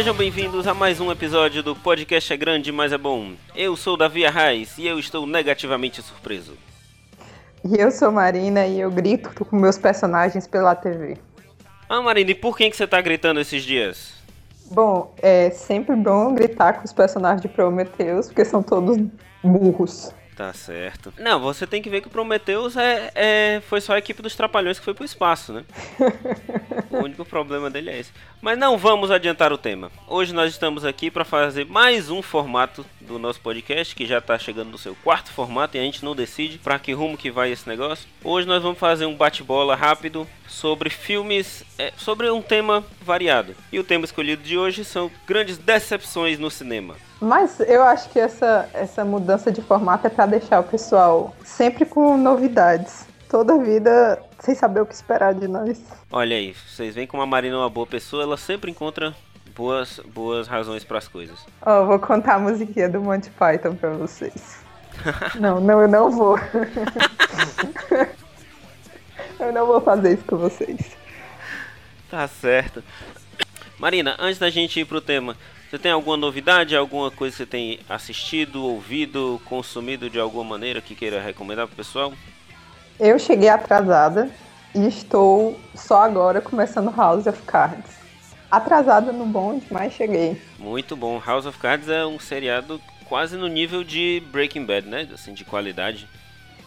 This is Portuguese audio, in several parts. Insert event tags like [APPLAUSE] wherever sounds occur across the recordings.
Sejam bem-vindos a mais um episódio do Podcast é Grande, mas é Bom. Eu sou Davi Arraes e eu estou negativamente surpreso. E eu sou Marina e eu grito com meus personagens pela TV. Ah, Marina, e por quem que você tá gritando esses dias? Bom, é sempre bom gritar com os personagens de Prometheus, porque são todos burros. Tá certo. Não, você tem que ver que o Prometheus é, é, foi só a equipe dos Trapalhões que foi pro espaço, né? [LAUGHS] o único problema dele é esse. Mas não vamos adiantar o tema. Hoje nós estamos aqui para fazer mais um formato do nosso podcast, que já está chegando no seu quarto formato e a gente não decide para que rumo que vai esse negócio. Hoje nós vamos fazer um bate-bola rápido sobre filmes, é, sobre um tema variado. E o tema escolhido de hoje são grandes decepções no cinema. Mas eu acho que essa, essa mudança de formato é para deixar o pessoal sempre com novidades. Toda vida sem saber o que esperar de nós. Olha aí, vocês veem como a Marina é uma boa pessoa, ela sempre encontra boas, boas razões para as coisas. Ó, oh, vou contar a musiquinha do Monty Python para vocês. [LAUGHS] não, não, eu não vou. [LAUGHS] eu não vou fazer isso com vocês. Tá certo. Marina, antes da gente ir pro tema, você tem alguma novidade, alguma coisa que você tem assistido, ouvido, consumido de alguma maneira que queira recomendar pro pessoal? Eu cheguei atrasada e estou só agora começando House of Cards. Atrasada no bonde, mas cheguei. Muito bom. House of Cards é um seriado quase no nível de Breaking Bad, né? Assim, de qualidade.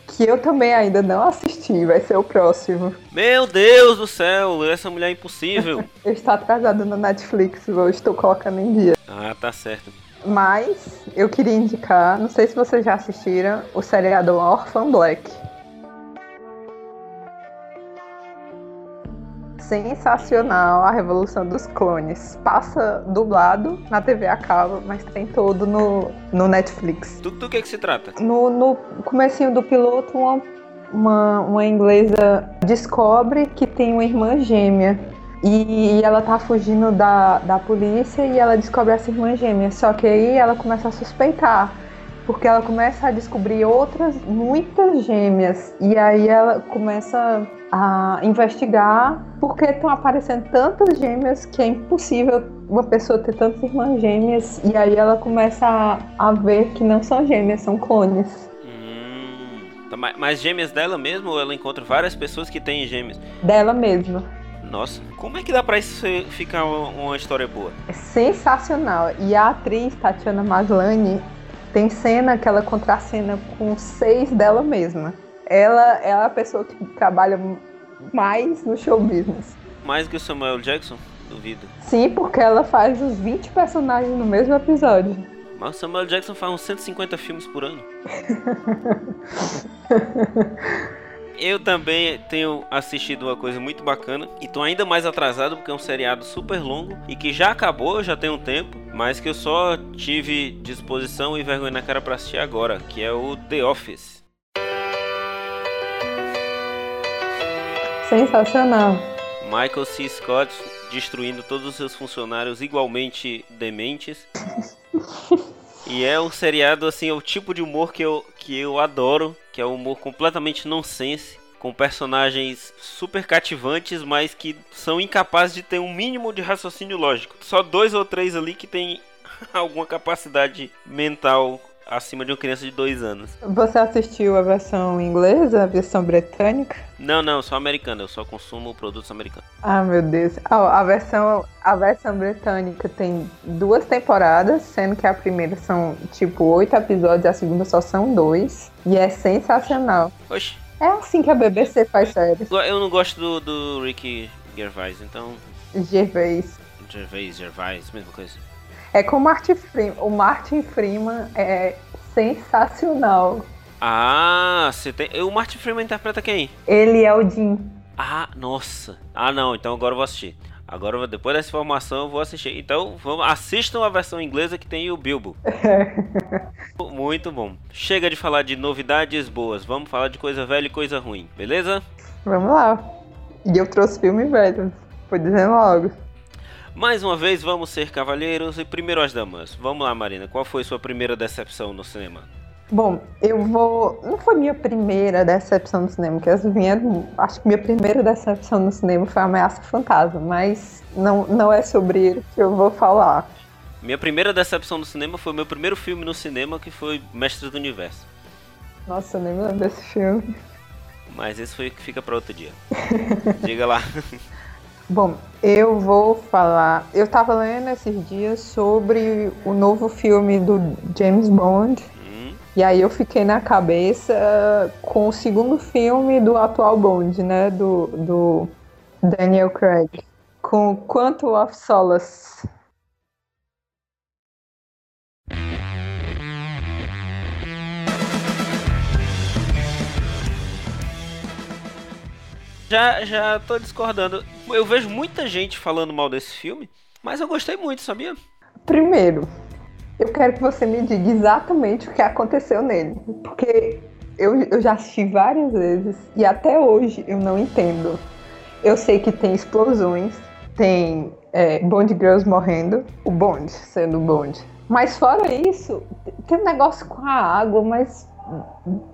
Que eu também ainda não assisti, vai ser o próximo. Meu Deus do céu, essa mulher é impossível. [LAUGHS] eu estou atrasada no Netflix, eu estou colocando em dia. Ah, tá certo. Mas eu queria indicar, não sei se vocês já assistiram, o seriado Orphan Black. Sensacional a Revolução dos Clones. Passa dublado na TV a cabo, mas tem todo no, no Netflix. Do, do que, que se trata? No, no comecinho do piloto, uma, uma, uma inglesa descobre que tem uma irmã gêmea. E ela tá fugindo da, da polícia e ela descobre essa irmã gêmea. Só que aí ela começa a suspeitar porque ela começa a descobrir outras, muitas gêmeas, e aí ela começa a investigar porque estão aparecendo tantas gêmeas que é impossível uma pessoa ter tantas irmãs gêmeas, e aí ela começa a, a ver que não são gêmeas, são clones. Hum, tá, mas gêmeas dela mesmo ou ela encontra várias pessoas que têm gêmeas? Dela mesma. Nossa, como é que dá pra isso ficar uma, uma história boa? É sensacional. E a atriz Tatiana Maslany, tem cena que ela contracena com seis dela mesma. Ela, ela é a pessoa que trabalha mais no show business. Mais que o Samuel Jackson? Duvido. Sim, porque ela faz os 20 personagens no mesmo episódio. Mas o Samuel Jackson faz uns 150 filmes por ano. [LAUGHS] Eu também tenho assistido uma coisa muito bacana e tô ainda mais atrasado porque é um seriado super longo e que já acabou, já tem um tempo, mas que eu só tive disposição e vergonha na cara para assistir agora, que é o The Office. Sensacional. Michael C. Scott destruindo todos os seus funcionários igualmente dementes. [LAUGHS] E é um seriado, assim, é o tipo de humor que eu, que eu adoro, que é um humor completamente nonsense, com personagens super cativantes, mas que são incapazes de ter um mínimo de raciocínio lógico. Só dois ou três ali que tem [LAUGHS] alguma capacidade mental acima de uma criança de dois anos. Você assistiu a versão inglesa, a versão britânica? Não, não, só americana. Eu só consumo produtos americanos. Ah, meu Deus. Ah, a versão, a versão britânica tem duas temporadas, sendo que a primeira são tipo oito episódios, a segunda só são dois. E é sensacional. Oxi. É assim que a BBC faz séries. Eu não gosto do, do Ricky Gervais, então. Gervais. Gervais, Gervais, mesma coisa. É com o Martin Freeman. O Martin Freeman é sensacional. Ah, você tem. O Martin Freeman interpreta quem? Ele é o Jim. Ah, nossa. Ah, não. Então agora eu vou assistir. Agora, depois dessa informação, eu vou assistir. Então, vamos, assistam a versão inglesa que tem o Bilbo. [LAUGHS] Muito bom. Chega de falar de novidades boas. Vamos falar de coisa velha e coisa ruim, beleza? Vamos lá. E eu trouxe filme velho. Foi dizendo logo. Mais uma vez, vamos ser cavalheiros e primeiro as damas. Vamos lá, Marina. Qual foi sua primeira decepção no cinema? Bom, eu vou. Não foi minha primeira decepção no cinema, porque as minhas, acho que minha primeira decepção no cinema foi Ameaça Fantasma, mas não, não é sobre ele que eu vou falar. Minha primeira decepção no cinema foi o meu primeiro filme no cinema, que foi Mestres do Universo. Nossa, eu nem me lembro desse filme. Mas esse foi o que fica para outro dia. Diga lá. [LAUGHS] Bom, eu vou falar. Eu tava lendo esses dias sobre o novo filme do James Bond. Hum, E aí eu fiquei na cabeça com o segundo filme do atual Bond, né? Do, do Daniel Craig. Com Quantum of Solace. já, já tô discordando. Eu vejo muita gente falando mal desse filme, mas eu gostei muito, sabia? Primeiro, eu quero que você me diga exatamente o que aconteceu nele. Porque eu, eu já assisti várias vezes e até hoje eu não entendo. Eu sei que tem explosões, tem é, Bond Girls morrendo, o Bond sendo Bond. Mas fora isso, tem um negócio com a água, mas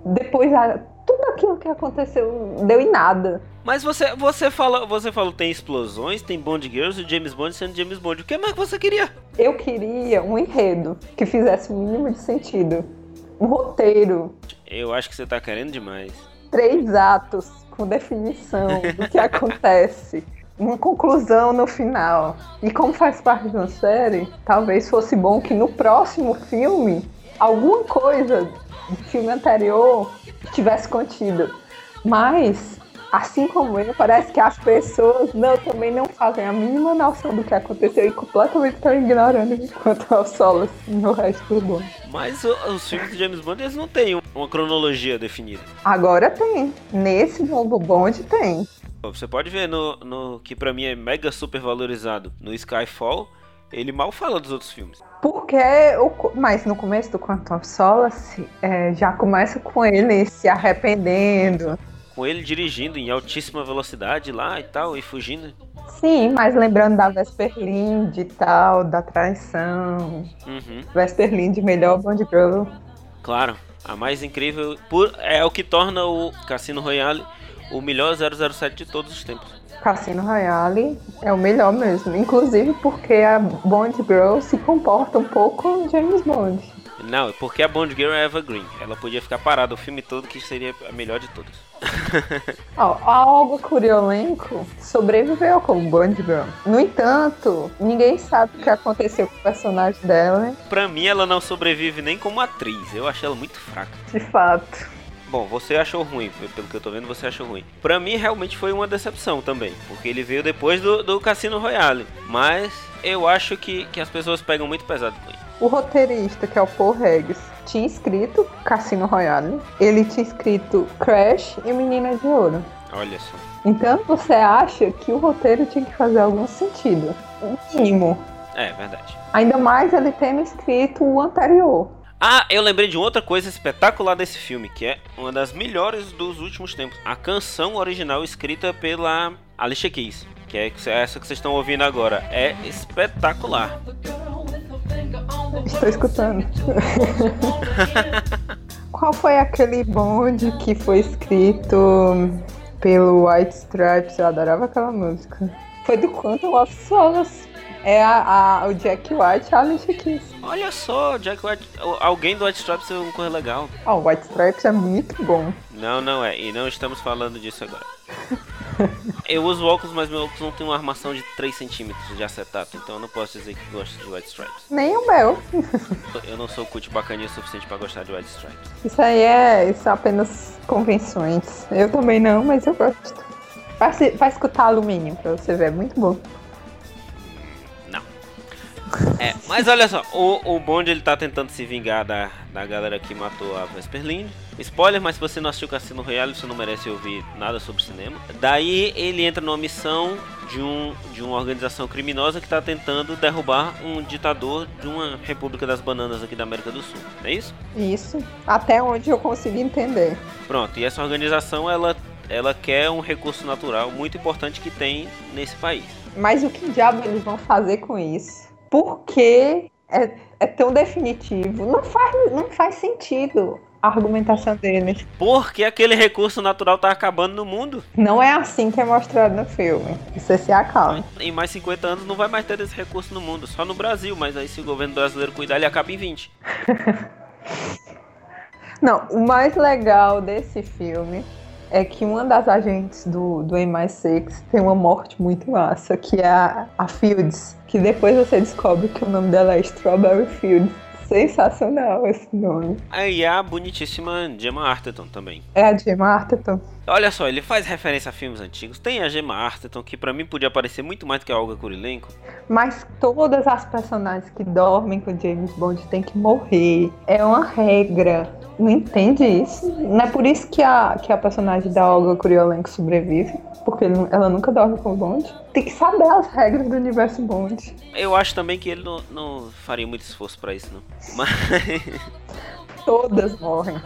depois a- tudo aquilo que aconteceu deu em nada. Mas você, você fala, você falou tem explosões, tem Bond Girls e James Bond sendo James Bond. O que mais você queria? Eu queria um enredo que fizesse o mínimo de sentido. Um roteiro, Eu acho que você tá querendo demais. três atos com definição do que [LAUGHS] acontece. Uma conclusão no final. E como faz parte de uma série, talvez fosse bom que no próximo filme alguma coisa do filme anterior tivesse contido. Mas, assim como eu, parece que as pessoas não, também não fazem a mínima noção do que aconteceu e completamente estão ignorando enquanto ao solo assim, no resto do mundo. Mas o- os filmes de James Bond eles não têm uma cronologia definida. Agora tem. Nesse novo bonde tem. Você pode ver no, no que pra mim é mega super valorizado no Skyfall, ele mal fala dos outros filmes. Porque, o, co- mas no começo do Quantum of Solace, é, já começa com ele se arrependendo. Com ele dirigindo em altíssima velocidade lá e tal, e fugindo. Sim, mas lembrando da Vesper Lind e tal, da traição. Uhum. Vesper Lind, melhor Bond Girl. Claro, a mais incrível por, é o que torna o Cassino Royale o melhor 007 de todos os tempos. Cassino Royale é o melhor mesmo. Inclusive porque a Bond Girl se comporta um pouco James Bond. Não, porque a Bond Girl é Evergreen. Ela podia ficar parada o filme todo, que seria a melhor de todas. [LAUGHS] Ó, a Olga Kuriolenko sobreviveu como Bond Girl. No entanto, ninguém sabe o que aconteceu com o personagem dela, Pra mim, ela não sobrevive nem como atriz. Eu achei ela muito fraca. de fato. Bom, você achou ruim, pelo que eu tô vendo, você achou ruim. Pra mim, realmente foi uma decepção também, porque ele veio depois do, do Cassino Royale. Mas eu acho que, que as pessoas pegam muito pesado com ele. O roteirista, que é o Paul Regis, tinha escrito Cassino Royale. Ele tinha escrito Crash e Menina de Ouro. Olha só. Então você acha que o roteiro tinha que fazer algum sentido. Um mínimo. É, verdade. Ainda mais ele tendo escrito o anterior. Ah, eu lembrei de outra coisa espetacular desse filme, que é uma das melhores dos últimos tempos. A canção original escrita pela Alicia Keys, que é essa que vocês estão ouvindo agora. É espetacular. Estou escutando. [LAUGHS] Qual foi aquele bonde que foi escrito pelo White Stripes? Eu adorava aquela música. Foi do Quantum of Solace. É a, a- o Jack White e a Alicia Keys. Olha só, Jack White, alguém do White Stripes é uma coisa legal. Ó, o White Stripes é muito bom. Não, não é, e não estamos falando disso agora. [LAUGHS] Eu uso óculos, mas meu óculos não tem uma armação de 3 centímetros de acetato, então eu não posso dizer que gosto de White Stripes. Nem o meu. [LAUGHS] Eu não sou cut bacaninha o suficiente pra gostar de White Stripes. Isso aí é, isso é apenas convenções. Eu também não, mas eu gosto. Vai, vai escutar alumínio pra você ver, é muito bom. É, mas olha só, o, o Bond ele tá tentando se vingar da, da galera que matou a Vesper Lind. Spoiler, mas se você não assistiu Cassino Royale, você não merece ouvir nada sobre cinema. Daí ele entra numa missão de, um, de uma organização criminosa que tá tentando derrubar um ditador de uma República das Bananas aqui da América do Sul. Não é isso? Isso. Até onde eu consegui entender. Pronto, e essa organização ela, ela quer um recurso natural muito importante que tem nesse país. Mas o que diabo eles vão fazer com isso? Por que é, é tão definitivo? Não faz, não faz sentido. a argumentação deles. Porque aquele recurso natural tá acabando no mundo. Não é assim que é mostrado no filme. Você se acalma. Em mais 50 anos não vai mais ter esse recurso no mundo, só no Brasil, mas aí se o governo brasileiro cuidar, ele acaba em 20. [LAUGHS] não, o mais legal desse filme é que uma das agentes do, do MI6 tem uma morte muito massa, que é a, a Fields, que depois você descobre que o nome dela é Strawberry Fields. Sensacional esse nome. Aí a bonitíssima Gemma Arterton também. É a Gemma Arterton. Olha só, ele faz referência a filmes antigos. Tem a Gemma Arterton, que para mim podia aparecer muito mais do que a Olga Kurilenko. Mas todas as personagens que dormem com James Bond têm que morrer. É uma regra. Não entende isso? Não é por isso que a, que a personagem da Olga Kuriolenko sobrevive? porque ele, ela nunca dorme com o Bond. Tem que saber as regras do universo Bond. Eu acho também que ele não, não faria muito esforço para isso, não. [LAUGHS] Mas. Todas morrem.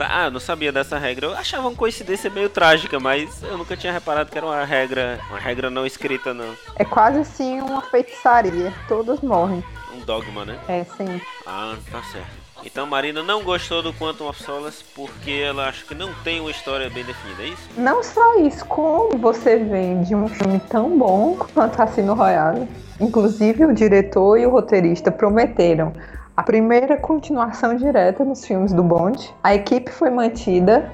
Tá, ah, não sabia dessa regra. Eu achava uma coincidência meio trágica, mas eu nunca tinha reparado que era uma regra, uma regra não escrita, não. É quase assim uma feitiçaria. Todas morrem. Um dogma, né? É, sim. Ah, tá certo. Então Marina não gostou do Quantum of Solace porque ela acha que não tem uma história bem definida, é isso? Não só isso, como você vem de um filme tão bom quanto Cassino Royale. Inclusive o diretor e o roteirista prometeram a primeira continuação direta nos filmes do Bond. A equipe foi mantida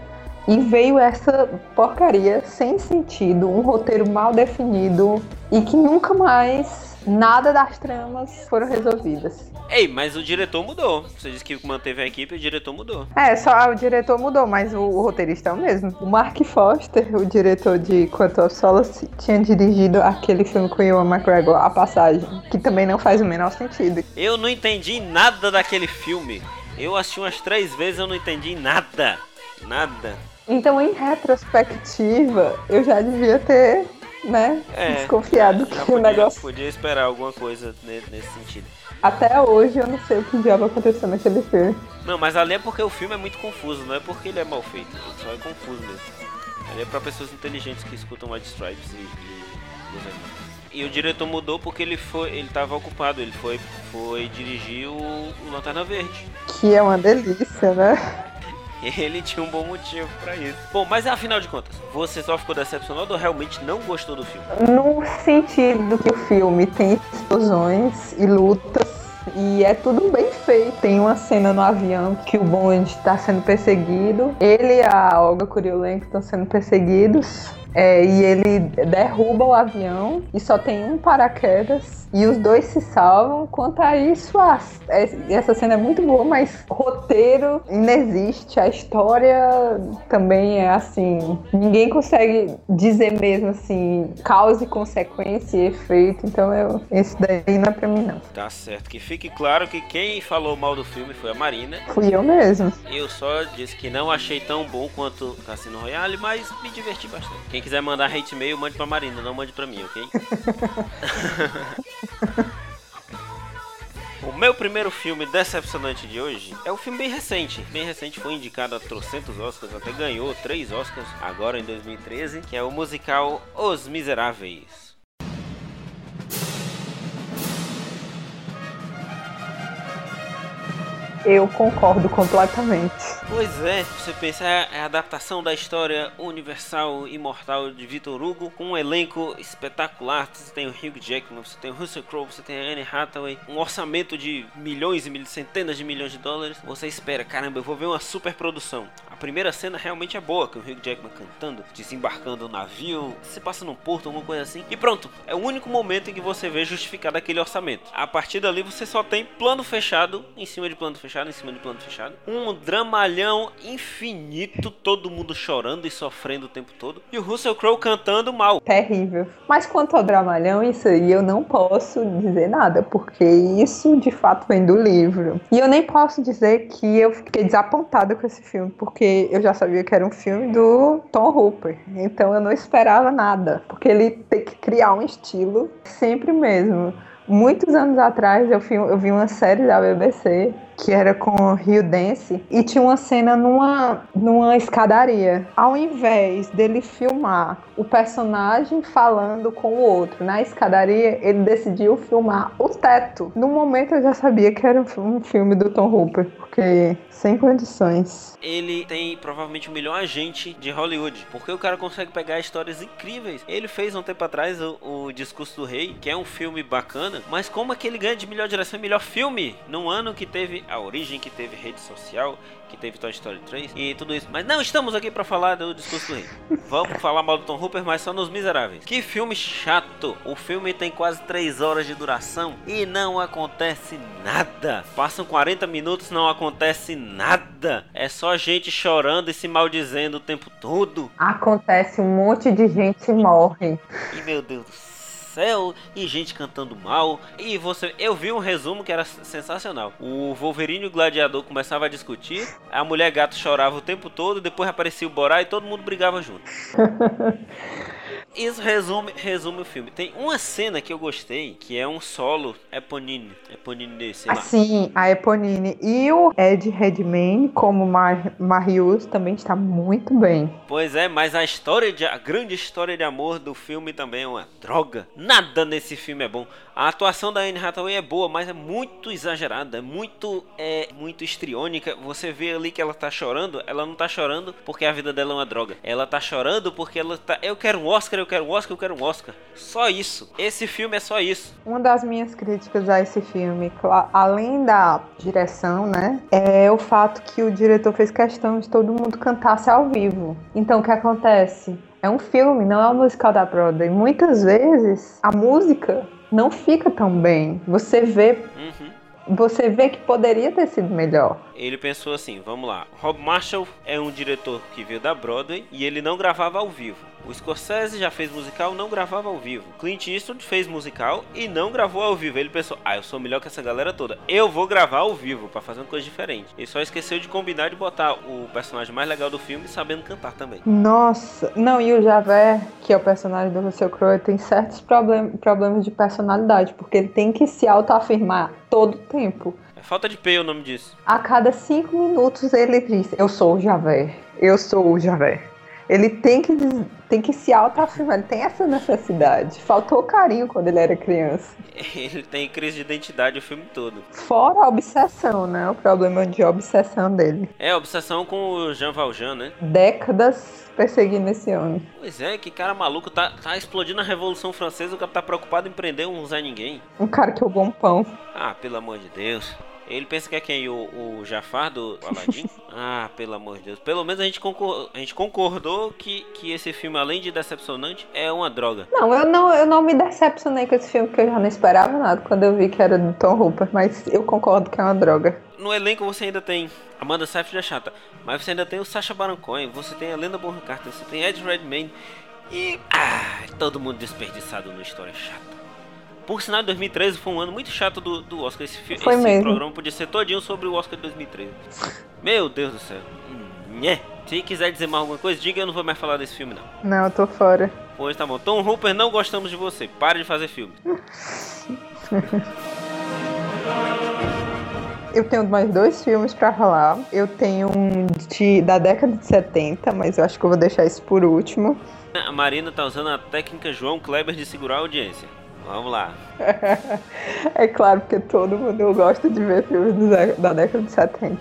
e veio essa porcaria sem sentido, um roteiro mal definido e que nunca mais nada das tramas foram resolvidas. Ei, mas o diretor mudou. Você disse que manteve a equipe, o diretor mudou. É, só o diretor mudou, mas o, o roteirista é o mesmo. O Mark Foster, o diretor de Quantum of Solace, tinha dirigido aquele filme com o Ewan McGregor, A Passagem, que também não faz o menor sentido. Eu não entendi nada daquele filme. Eu assisti umas três vezes, eu não entendi nada. Nada. Então, em retrospectiva, eu já devia ter né? É, Desconfiado que podia, o negócio. Podia esperar alguma coisa nesse sentido. Até hoje eu não sei o que diabo aconteceu naquele filme. Não, mas ali é porque o filme é muito confuso, não é porque ele é mal feito. Só é confuso mesmo. Ali é pra pessoas inteligentes que escutam White Stripes e, e, e o diretor mudou porque ele foi. ele tava ocupado, ele foi, foi dirigir o, o Lanterna Verde. Que é uma delícia, né? [LAUGHS] Ele tinha um bom motivo para isso. Bom, mas afinal de contas, você só ficou decepcionado ou realmente não gostou do filme? No sentido que o filme tem explosões e lutas e é tudo bem feito. Tem uma cena no avião que o Bond está sendo perseguido. Ele e a Olga Kuriolenko estão sendo perseguidos. É, e ele derruba o avião e só tem um paraquedas e os dois se salvam. Quanto a isso, a, essa cena é muito boa, mas roteiro inexiste, a história também é assim. Ninguém consegue dizer mesmo assim, causa e consequência e efeito. Então eu, esse daí não é pra mim, não. Tá certo. Que fique claro que quem falou mal do filme foi a Marina. Fui eu mesmo. Eu só disse que não achei tão bom quanto Cassino Royale, mas me diverti bastante. Quem quiser mandar hate mail, mande pra Marina, não mande pra mim, ok? [LAUGHS] O meu primeiro filme decepcionante de hoje é um filme bem recente. Bem recente, foi indicado a trocentos Oscars, até ganhou três Oscars agora em 2013, que é o musical Os Miseráveis. Eu concordo completamente. Pois é, você pensa, é a adaptação da história universal imortal de Victor Hugo com um elenco espetacular. Você tem o Hugh Jackman, você tem o Russell Crowe, você tem a Anne Hathaway, um orçamento de milhões e mil, centenas de milhões de dólares. Você espera, caramba, eu vou ver uma super produção. A primeira cena realmente é boa, com o Hugh Jackman cantando, desembarcando o navio, você passa num porto, alguma coisa assim. E pronto, é o único momento em que você vê justificado aquele orçamento. A partir dali você só tem plano fechado em cima de plano fechado em cima de plano fechado. Um dramalhão infinito, todo mundo chorando e sofrendo o tempo todo. E o Russell Crowe cantando mal. Terrível. Mas quanto ao dramalhão, isso aí eu não posso dizer nada, porque isso de fato vem do livro. E eu nem posso dizer que eu fiquei desapontada com esse filme, porque eu já sabia que era um filme do Tom Hooper. Então eu não esperava nada, porque ele tem que criar um estilo sempre mesmo. Muitos anos atrás eu vi uma série da BBC que era com Rio Dance, e tinha uma cena numa, numa escadaria. Ao invés dele filmar o personagem falando com o outro na escadaria, ele decidiu filmar o teto. No momento eu já sabia que era um filme do Tom Hooper, porque sem condições. Ele tem provavelmente o melhor agente de Hollywood, porque o cara consegue pegar histórias incríveis. Ele fez um tempo atrás o, o Discurso do Rei, que é um filme bacana, mas como é que ele ganha de melhor direção e melhor filme num ano que teve a origem, que teve rede social, que teve Toy Story 3 e tudo isso. Mas não estamos aqui para falar do Discurso do Rei. [LAUGHS] Vamos falar mal do Tom Hooper, mas só nos Miseráveis. Que filme chato! O filme tem quase 3 horas de duração e não acontece nada. Passam 40 minutos, não acontece nada. É só gente chorando e se maldizendo o tempo todo. Acontece um monte de gente morre. E meu Deus do céu céu e gente cantando mal. E você, eu vi um resumo que era sensacional. O Wolverine e o Gladiador começavam a discutir, a mulher gato chorava o tempo todo, depois aparecia o Borá e todo mundo brigava junto. [LAUGHS] Isso resume, resume o filme. Tem uma cena que eu gostei, que é um solo Eponine. Eponine desse, lá. Sim, a Eponine. E o Ed Redmayne, como Mar Marius, também está muito bem. Pois é, mas a história de, a grande história de amor do filme também é uma droga. Nada nesse filme é bom. A atuação da Anne Hathaway é boa, mas é muito exagerada, é muito, é muito estriônica. Você vê ali que ela tá chorando, ela não tá chorando porque a vida dela é uma droga. Ela tá chorando porque ela tá, eu quero um Oscar, eu quero um Oscar, eu quero um Oscar. Só isso. Esse filme é só isso. Uma das minhas críticas a esse filme, além da direção, né, é o fato que o diretor fez questão de todo mundo cantasse ao vivo. Então o que acontece? É um filme, não é um musical da Broadway. Muitas vezes a música não fica tão bem. Você vê uhum você vê que poderia ter sido melhor. Ele pensou assim: vamos lá. Rob Marshall é um diretor que veio da Broadway e ele não gravava ao vivo. O Scorsese já fez musical, não gravava ao vivo. Clint Eastwood fez musical e não gravou ao vivo. Ele pensou: ah, eu sou melhor que essa galera toda. Eu vou gravar ao vivo para fazer uma coisa diferente. Ele só esqueceu de combinar de botar o personagem mais legal do filme sabendo cantar também. Nossa, não, e o Javert, que é o personagem do Russell Crowe, tem certos problem problemas de personalidade, porque ele tem que se autoafirmar todo o tempo. É falta de P o nome disso. A cada cinco minutos ele diz: Eu sou o Javert. Eu sou o Javert. Ele tem que, tem que se autoafirmar, ele tem essa necessidade. Faltou carinho quando ele era criança. [LAUGHS] Ele tem crise de identidade o filme todo. Fora a obsessão, né? O problema de obsessão dele. É, obsessão com o Jean Valjean, né? Décadas perseguindo esse homem. Pois é, que cara maluco. Tá, tá explodindo a Revolução Francesa, o cara tá preocupado em prender um Zé Ninguém. Um cara que roubou um pão. Ah, pelo amor de Deus. Ele pensa que é quem? O, o Jafar do Aladdin? [LAUGHS] ah, pelo amor de Deus. Pelo menos a gente, concor a gente concordou que, que esse filme, além de decepcionante, é uma droga. Não eu, não, eu não me decepcionei com esse filme, porque eu já não esperava nada quando eu vi que era do Tom Hooper, mas eu concordo que é uma droga. No elenco você ainda tem Amanda Seyfried é chata, mas você ainda tem o Sacha Baron Cohen, você tem a Lenda Bonham Carter, você tem Ed Redmayne e... Ah, todo mundo desperdiçado numa história chata. Por sinal, 2013 foi um ano muito chato do, do Oscar. Esse, esse programa podia ser todinho sobre o Oscar de 2013. Meu Deus do céu. Nhé. Se quiser dizer mais alguma coisa, diga eu não vou mais falar desse filme, não. Não, eu tô fora. Pois tá bom. Tom Hooper, não gostamos de você. Pare de fazer filme. [LAUGHS] eu tenho mais dois filmes para falar. Eu tenho um de, da década de 70, mas eu acho que eu vou deixar isso por último. A Marina tá usando a técnica João Kleber de segurar a audiência. Vamos lá. [LAUGHS] é claro, porque todo mundo gosta de ver filmes da década de 70.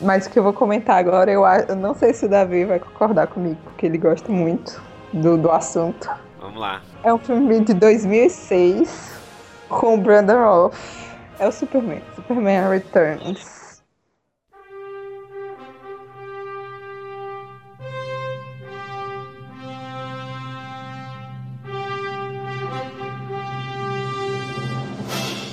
Mas o que eu vou comentar agora, eu, eu não sei se o Davi vai concordar comigo, porque ele gosta muito do, do assunto. Vamos lá. É um filme de 2006 com o Brandon Roth. É o Superman. Superman Returns.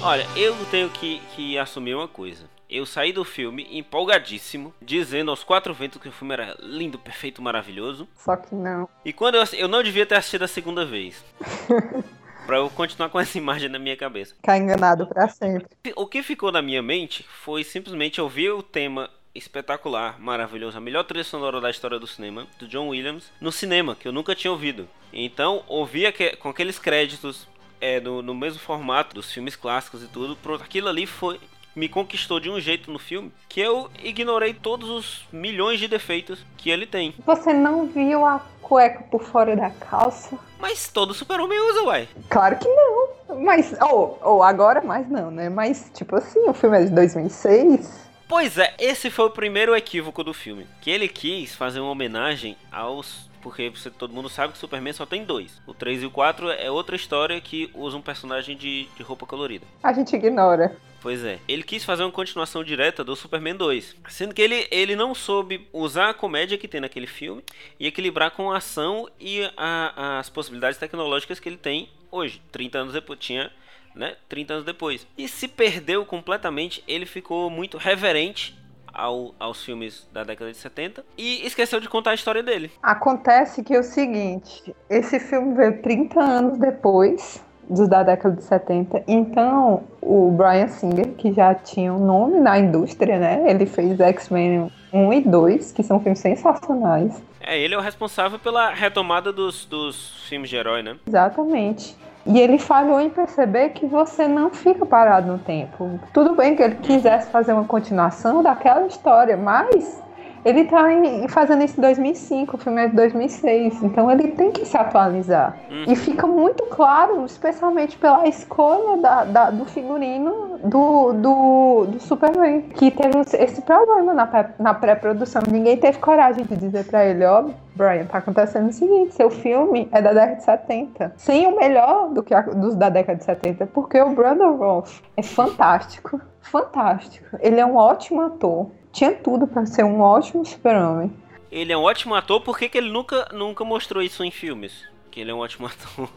Olha, eu tenho que, que assumir uma coisa. Eu saí do filme empolgadíssimo, dizendo aos quatro ventos que o filme era lindo, perfeito, maravilhoso. Só que não. E quando eu, eu não devia ter assistido a segunda vez. [LAUGHS] pra eu continuar com essa imagem na minha cabeça. Ficar enganado para sempre. O que ficou na minha mente foi simplesmente ouvir o tema espetacular, maravilhoso, a melhor trilha sonora da história do cinema, do John Williams, no cinema, que eu nunca tinha ouvido. Então, ouvir com aqueles créditos é, no, no mesmo formato dos filmes clássicos e tudo. Pronto, aquilo ali foi me conquistou de um jeito no filme que eu ignorei todos os milhões de defeitos que ele tem. Você não viu a cueca por fora da calça? Mas todo super-homem usa, uai. Claro que não. Mas, ou oh, oh, agora mais não, né? Mas, tipo assim, o filme é de 2006. Pois é, esse foi o primeiro equívoco do filme. Que ele quis fazer uma homenagem aos porque você, todo mundo sabe que o Superman só tem dois. O 3 e o 4 é outra história que usa um personagem de, de roupa colorida. A gente ignora. Pois é. Ele quis fazer uma continuação direta do Superman 2. Sendo que ele, ele não soube usar a comédia que tem naquele filme e equilibrar com a ação e a, as possibilidades tecnológicas que ele tem hoje. 30 anos depois. Tinha né, 30 anos depois. E se perdeu completamente, ele ficou muito reverente ao, aos filmes da década de 70 e esqueceu de contar a história dele. Acontece que é o seguinte, esse filme veio 30 anos depois dos da década de 70. Então, o Brian Singer, que já tinha um nome na indústria, né? Ele fez X-Men 1 e 2, que são filmes sensacionais. É, ele é o responsável pela retomada dos, dos filmes de herói, né? Exatamente. E ele falhou em perceber que você não fica parado no tempo. Tudo bem que ele quisesse fazer uma continuação daquela história, mas ele está fazendo isso em 2005, o filme é de 2006, então ele tem que se atualizar. Uhum. E fica muito claro, especialmente pela escolha da, da, do figurino do, do, do, Superman, que teve esse problema na, na pré-produção. Ninguém teve coragem de dizer para ele: ó, oh, Brian, tá acontecendo o seguinte: seu filme é da década de 70. Sem o melhor do que a, dos da década de 70, porque o Brandon Roth é fantástico. Fantástico. Ele é um ótimo ator tinha tudo para ser um ótimo super-homem. Ele é um ótimo ator, por que, que ele nunca, nunca mostrou isso em filmes? Que ele é um ótimo [LAUGHS] ator.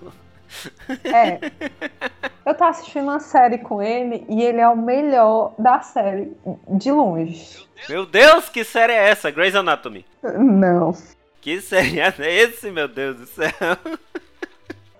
É. Eu tô assistindo uma série com ele e ele é o melhor da série, de longe. Meu Deus, que série é essa? Grey's Anatomy? Não. Que série é esse, meu Deus do céu?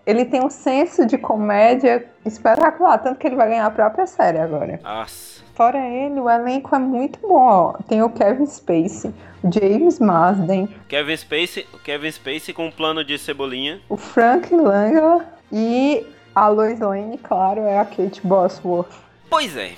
Ele tem um senso de comédia espetacular, tanto que ele vai ganhar a própria série agora. Nossa. Fora ele, o elenco é muito bom. Ó. Tem o Kevin Spacey, James Marsden. Kevin Spacey, Kevin Spacey com um plano de cebolinha. O Frank Langella e a Lois Lane, claro, é a Kate Bosworth. Pois é.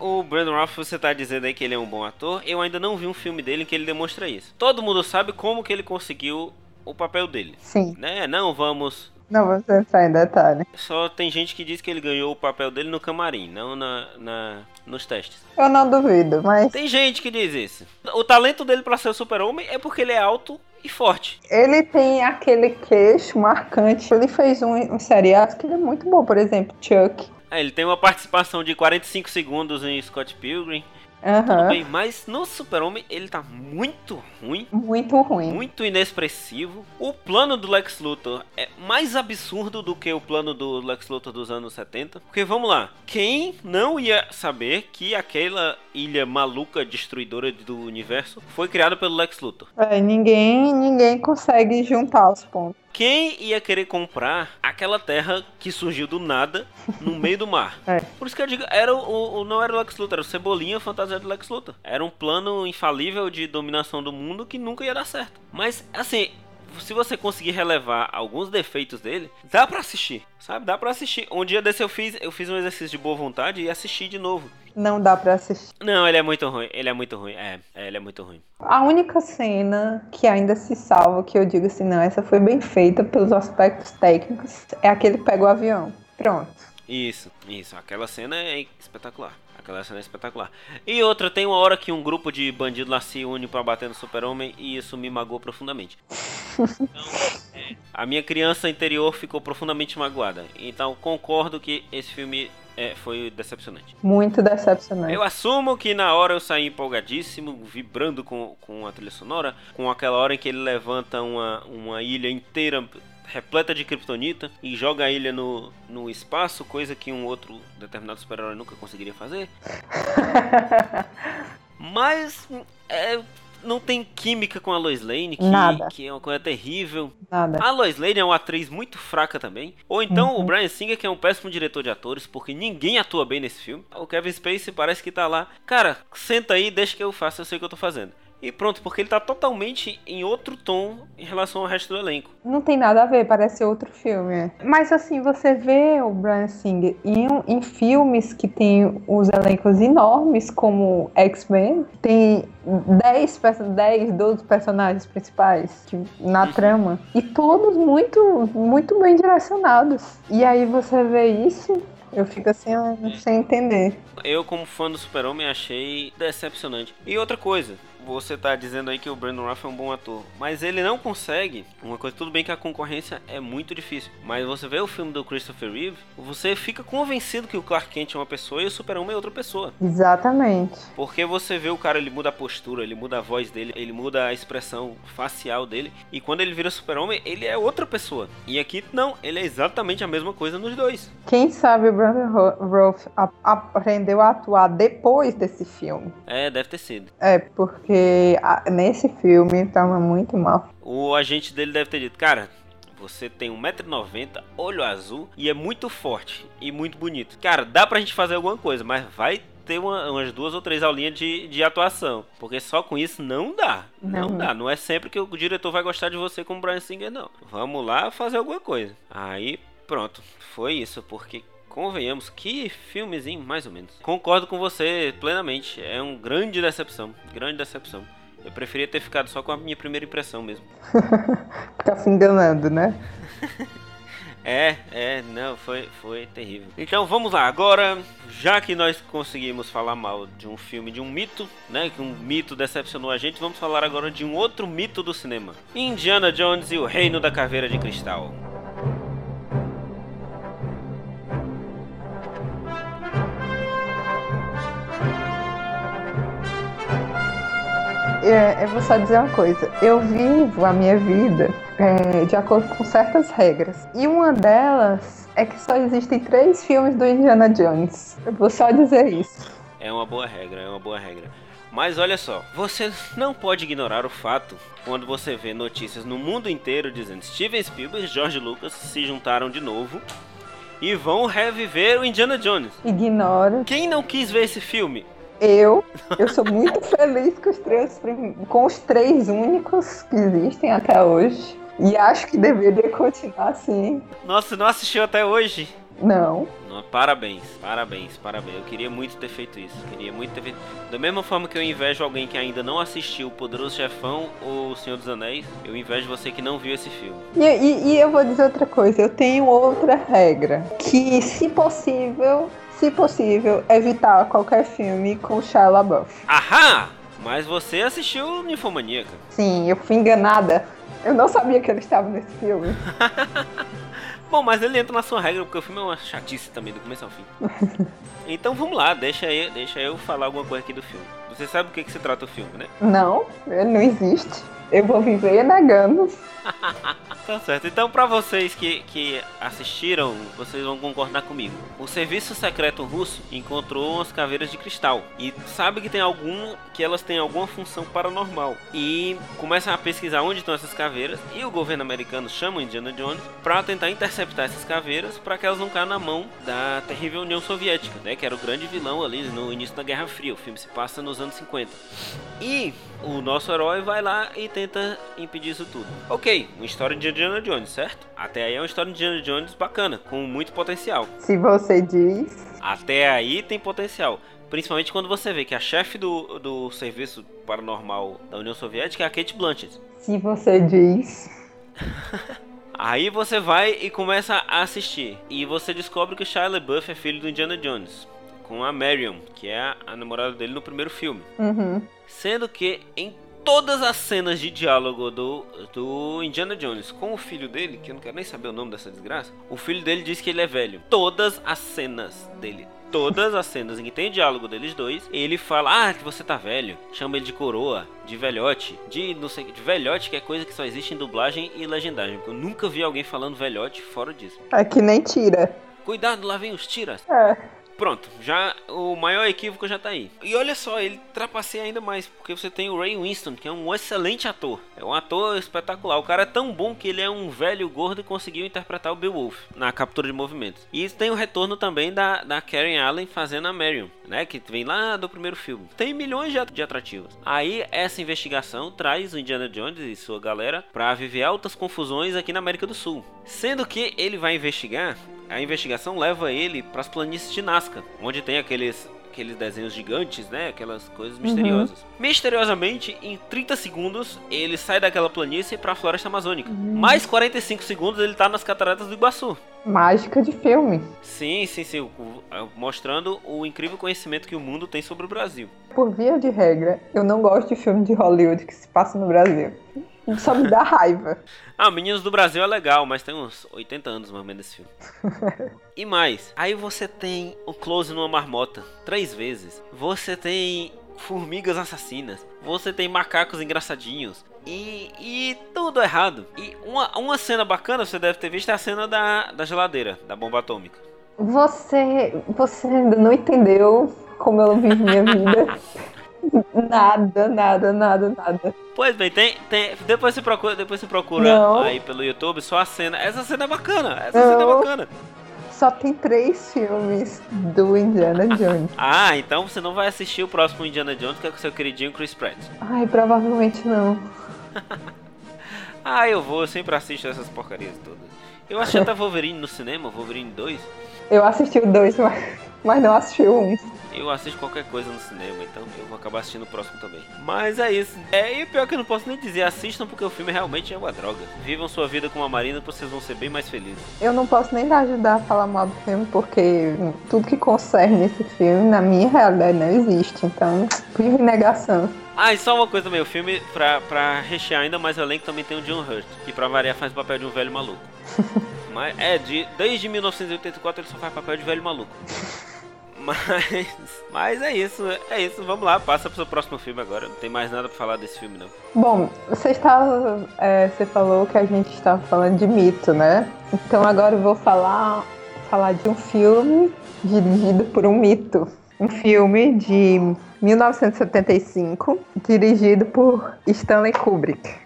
O Brandon Routh, você tá dizendo aí que ele é um bom ator. Eu ainda não vi um filme dele em que ele demonstra isso. Todo mundo sabe como que ele conseguiu o papel dele. Sim. Né? Não vamos não vamos entrar em detalhe. Só tem gente que diz que ele ganhou o papel dele no camarim, não na, na nos testes. Eu não duvido, mas. Tem gente que diz isso. O talento dele para ser o super-homem é porque ele é alto e forte. Ele tem aquele queixo marcante. Ele fez um, um seriado que ele é muito bom, por exemplo, Chuck. É, ele tem uma participação de 45 segundos em Scott Pilgrim. Uhum. Tudo bem, mas no Super-Homem ele tá muito ruim. Muito ruim. Muito inexpressivo. O plano do Lex Luthor é mais absurdo do que o plano do Lex Luthor dos anos 70. Porque vamos lá, quem não ia saber que aquela ilha maluca destruidora do universo foi criada pelo Lex Luthor? É, ninguém, ninguém consegue juntar os pontos. Quem ia querer comprar aquela terra que surgiu do nada no meio do mar? [LAUGHS] É. Por isso que eu digo, era o, o, não era o Lex Luthor, era o Cebolinha fantasia do Lex Luthor. Era um plano infalível de dominação do mundo que nunca ia dar certo. Mas, assim, se você conseguir relevar alguns defeitos dele, dá para assistir, sabe? Dá para assistir. Um dia desse eu fiz, eu fiz um exercício de boa vontade e assisti de novo. Não dá para assistir. Não, ele é muito ruim. Ele é muito ruim. É, é, ele é muito ruim. A única cena que ainda se salva, que eu digo assim, não, essa foi bem feita pelos aspectos técnicos, é aquele que pega o avião. Pronto. Isso, isso. Aquela cena é espetacular. Aquela cena é espetacular. E outra, tem uma hora que um grupo de bandidos lá se une para bater no super-homem e isso me magoou profundamente. [LAUGHS] Então, é, a minha criança interior ficou profundamente magoada. Então concordo que esse filme é, foi decepcionante. Muito decepcionante. Eu assumo que na hora eu saí empolgadíssimo, vibrando com, com a trilha sonora, com aquela hora em que ele levanta uma, uma ilha inteira repleta de kryptonita e joga a ilha no, no espaço, coisa que um outro determinado super-herói nunca conseguiria fazer. [LAUGHS] Mas é, não tem química com a Lois Lane, que, que é uma coisa terrível. Nada. A Lois Lane é uma atriz muito fraca também. Ou então uhum. o Brian Singer, que é um péssimo diretor de atores, porque ninguém atua bem nesse filme. O Kevin Spacey parece que tá lá. Cara, senta aí, deixa que eu faça, eu sei o que eu tô fazendo. E pronto, porque ele tá totalmente em outro tom em relação ao resto do elenco. Não tem nada a ver, parece outro filme. Mas assim, você vê o Brian Singer em, em filmes que tem os elencos enormes, como X-Men, tem 10, 10, 12 personagens principais na uhum. trama. E todos muito, muito bem direcionados. E aí você vê isso eu fico assim, sem entender. Eu, como fã do Super-Homem, achei decepcionante. E outra coisa, você tá dizendo aí que o Brandon Routh é um bom ator, mas ele não consegue. Uma coisa, tudo bem que a concorrência é muito difícil, mas você vê o filme do Christopher Reeve, você fica convencido que o Clark Kent é uma pessoa e o Super-Homem é outra pessoa. Exatamente. Porque você vê o cara, ele muda a postura, ele muda a voz dele, ele muda a expressão facial dele, e quando ele vira Super-Homem, ele é outra pessoa. E aqui não, ele é exatamente a mesma coisa nos dois. Quem sabe o Brandon Routh aprendeu a atuar depois desse filme. É, deve ter sido. É, porque porque nesse filme tava muito mal. O agente dele deve ter dito, cara, você tem 1,90m, olho azul e é muito forte e muito bonito. Cara, dá pra gente fazer alguma coisa, mas vai ter uma, umas duas ou três aulinhas de, de atuação. Porque só com isso não dá. Não. não. dá. Não é sempre que o diretor vai gostar de você como Brian Singer, não. Vamos lá fazer alguma coisa. Aí, pronto. Foi isso. Porque convenhamos, que filmezinho, mais ou menos. Concordo com você plenamente. É um grande decepção. Grande decepção. Eu preferia ter ficado só com a minha primeira impressão mesmo. [LAUGHS] Ficar se enganando, né? [LAUGHS] é, é, não, foi, foi terrível. Então vamos lá, agora, já que nós conseguimos falar mal de um filme, de um mito, né? Que um mito decepcionou a gente, vamos falar agora de um outro mito do cinema: Indiana Jones e o Reino da Caveira de Cristal. É, eu vou só dizer uma coisa. Eu vivo a minha vida é, de acordo com certas regras. E uma delas é que só existem três filmes do Indiana Jones. Eu vou só dizer isso. É uma boa regra, é uma boa regra. Mas olha só, você não pode ignorar o fato quando você vê notícias no mundo inteiro dizendo Steven Spielberg e George Lucas se juntaram de novo e vão reviver o Indiana Jones. Ignoro. Quem não quis ver esse filme? Eu, eu sou muito [LAUGHS] feliz com os, três, com os três únicos que existem até hoje. E acho que deveria continuar assim. Nossa, não assistiu até hoje? Não. não. Parabéns, parabéns, parabéns. Eu queria muito ter feito isso. Queria muito ter feito. Da mesma forma que eu invejo alguém que ainda não assistiu O Poderoso Chefão ou O Senhor dos Anéis, eu invejo você que não viu esse filme. E, e, e eu vou dizer outra coisa. Eu tenho outra regra. Que, se possível, se possível, evitar qualquer filme com Shia LaBeouf. Ahá! Mas você assistiu Ninfomaníaca. Sim, eu fui enganada. Eu não sabia que ele estava nesse filme. [LAUGHS] Bom, mas ele entra na sua regra, porque o filme é uma chatice também, do começo ao fim. [LAUGHS] então vamos lá, deixa eu, deixa eu falar alguma coisa aqui do filme. Você sabe o que, que se trata o filme, né? Não, ele não existe. Eu vou viver negando. [LAUGHS] tá certo. Então, para vocês que, que assistiram, vocês vão concordar comigo. O serviço secreto russo encontrou umas caveiras de cristal e sabe que tem algum que elas têm alguma função paranormal e começam a pesquisar onde estão essas caveiras e o governo americano chama o Indiana Jones para tentar interceptar essas caveiras para que elas não caiam na mão da terrível União Soviética, né, que era o grande vilão ali no início da Guerra Fria. O filme se passa nos anos 50. E o nosso herói vai lá e tenta impedir isso tudo. Ok, uma história de Indiana Jones, certo? Até aí é uma história de Indiana Jones bacana, com muito potencial. Se você diz. Até aí tem potencial. Principalmente quando você vê que a chefe do, do serviço paranormal da União Soviética é a Kate Blanchett. Se você diz. [LAUGHS] Aí você vai e começa a assistir. E você descobre que o Shia LaBeouf é filho do Indiana Jones. Com a Marion, que é a, namorada dele no primeiro filme. Uhum. Sendo que em todas as cenas de diálogo do, do Indiana Jones com o filho dele, que eu não quero nem saber o nome dessa desgraça, o filho dele diz que ele é velho. Todas as cenas dele, todas as cenas em que tem diálogo deles dois, ele fala: Ah, que você tá velho. Chama ele de coroa, de velhote, de não sei de velhote, que é coisa que só existe em dublagem e legendagem. Eu nunca vi alguém falando velhote fora disso. É que nem tira. Cuidado, lá vem os tiras. É. Pronto, já o maior equívoco já tá aí. E olha só, ele trapaceia ainda mais, porque você tem o Ray Winston, que é um excelente ator. É um ator espetacular. O cara é tão bom que ele é um velho gordo e conseguiu interpretar o Beowulf na captura de movimentos. E tem o retorno também da, da Karen Allen fazendo a Marion, né? Que vem lá do primeiro filme. Tem milhões de atrativos. Aí essa investigação traz o Indiana Jones e sua galera para viver altas confusões aqui na América do Sul. Sendo que ele vai investigar a investigação leva ele para as planícies de Nazca, onde tem aqueles aqueles desenhos gigantes, né? Aquelas coisas uhum. misteriosas. Uhum. Misteriosamente, em 30 segundos, ele sai daquela planície para a floresta amazônica. Uhum. Mais 45 segundos, ele tá nas cataratas do Iguaçu. Mágica de filme. Sim, sim, sim. Mostrando o incrível conhecimento que o mundo tem sobre o Brasil. Por via de regra, eu não gosto de filme de Hollywood que se passa no Brasil. Só me dá raiva. [LAUGHS] Ah, Meninos do Brasil é legal, mas tem uns 80 anos mais ou menos esse filme. [LAUGHS] e mais, aí você tem o Close numa marmota, três vezes. Você tem formigas assassinas. Você tem macacos engraçadinhos. E, e tudo errado. E uma, uma cena bacana você deve ter visto é a cena da, da geladeira, da bomba atômica. Você, você ainda não entendeu como eu vivo minha vida. [LAUGHS] Nada, nada, nada, nada. Pois bem, tem, tem depois você procura, depois você procura Não. aí pelo YouTube só a cena. Essa cena é bacana, essa Não. cena é bacana. Só tem três filmes do Indiana Jones. [LAUGHS] ah, então você não vai assistir o próximo Indiana Jones, que é com seu queridinho Chris Pratt. Ai, provavelmente não. [LAUGHS] ah, eu vou, eu sempre assisto essas porcarias todas. Eu assisti até Wolverine no cinema, Wolverine 2. Eu assisti o 2, mas, mas não assisti o 1. Um. Eu assisto qualquer coisa no cinema, então eu vou acabar assistindo o próximo também. Mas é isso. É, e o pior é que eu não posso nem dizer, assistam porque o filme realmente é uma droga. Vivam sua vida com a Marina vocês vão ser bem mais felizes. Eu não posso nem ajudar a falar mal do filme porque tudo que concerne esse filme na minha realidade não existe. Então, vive negação. Ah, e só uma coisa também, o filme, pra, pra rechear ainda mais o elenco, também tem o John Hurt, que pra variar faz o papel de um velho maluco. [LAUGHS] Mas é, de, desde 1984 ele só faz papel de velho maluco. [LAUGHS] Mas, mas é isso, é isso. Vamos lá, passa pro seu próximo filme agora. Não tem mais nada pra falar desse filme, não. Bom, você estava. É, você falou que a gente estava falando de mito, né? Então agora eu vou falar, falar de um filme dirigido por um mito. Um filme de 1975, dirigido por Stanley Kubrick.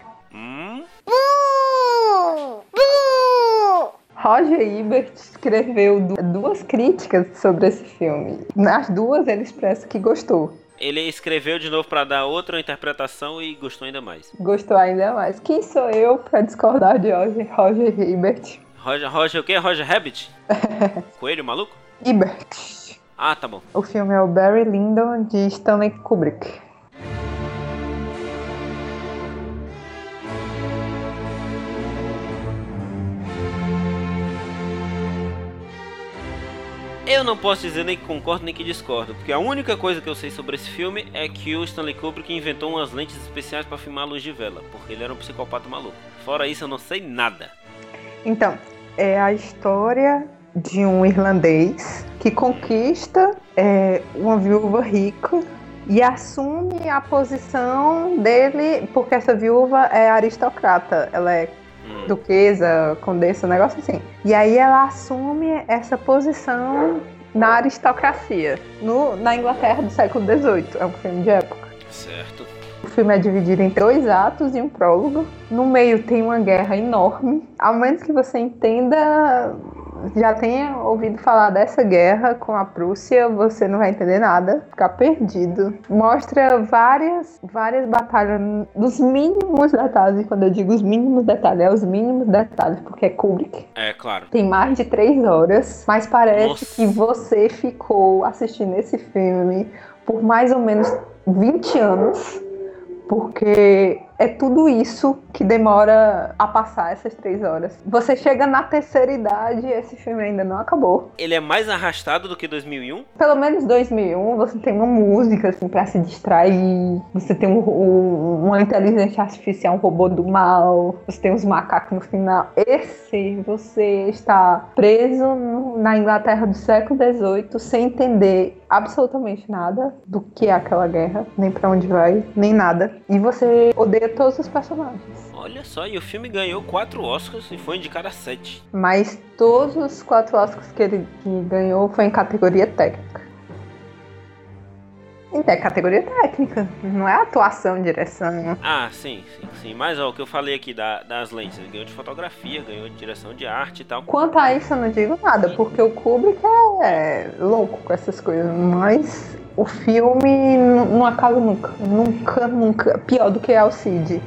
Roger Ebert escreveu duas críticas sobre esse filme. Nas duas ele expressa que gostou. Ele escreveu de novo para dar outra interpretação e gostou ainda mais. Gostou ainda mais. Quem sou eu para discordar de Roger, Roger Ebert? Roger, Roger o quê? Roger Rabbit? [LAUGHS] Coelho maluco? Ebert. Ah, tá bom. O filme é o Barry Lyndon de Stanley Kubrick. Eu não posso dizer nem que concordo nem que discordo, porque a única coisa que eu sei sobre esse filme é que o Stanley Kubrick inventou umas lentes especiais para filmar a luz de vela, porque ele era um psicopata maluco. Fora isso, eu não sei nada. Então, é a história de um irlandês que conquista é, uma viúva rica e assume a posição dele, porque essa viúva é aristocrata, ela é. Duquesa, condessa, um negócio assim. E aí ela assume essa posição na aristocracia, no, na Inglaterra do século XVIII. É um filme de época. Certo. O filme é dividido em dois atos e um prólogo. No meio tem uma guerra enorme. Ao menos que você entenda já tenha ouvido falar dessa guerra com a Prússia, você não vai entender nada, ficar perdido. Mostra várias, várias batalhas dos mínimos detalhes, e quando eu digo os mínimos detalhes, é os mínimos detalhes, porque é Kubrick. É, claro. Tem mais de três horas, mas parece Nossa. que você ficou assistindo esse filme por mais ou menos 20 anos, porque é tudo isso que demora a passar essas três horas. Você chega na terceira idade e esse filme ainda não acabou. Ele é mais arrastado do que 2001? Pelo menos 2001 você tem uma música assim para se distrair. Você tem um, um, uma inteligência artificial, um robô do mal. Você tem os macacos no final. Esse você está preso na Inglaterra do século XVIII sem entender absolutamente nada do que é aquela guerra, nem para onde vai, nem nada. E você odeia todos os personagens. Olha só, e o filme ganhou quatro Oscars e foi indicado a sete. Mas todos os quatro Oscars que ele que ganhou foi em categoria técnica. É categoria técnica, não é atuação, direção. Ah, sim, sim, sim. Mas ó, o que eu falei aqui da, das lentes, ele ganhou de fotografia, ganhou de direção de arte e tal. Quanto a isso eu não digo nada, porque o Kubrick é louco com essas coisas, mas o filme não acaba nunca. Nunca, nunca. Pior do que é o Cid.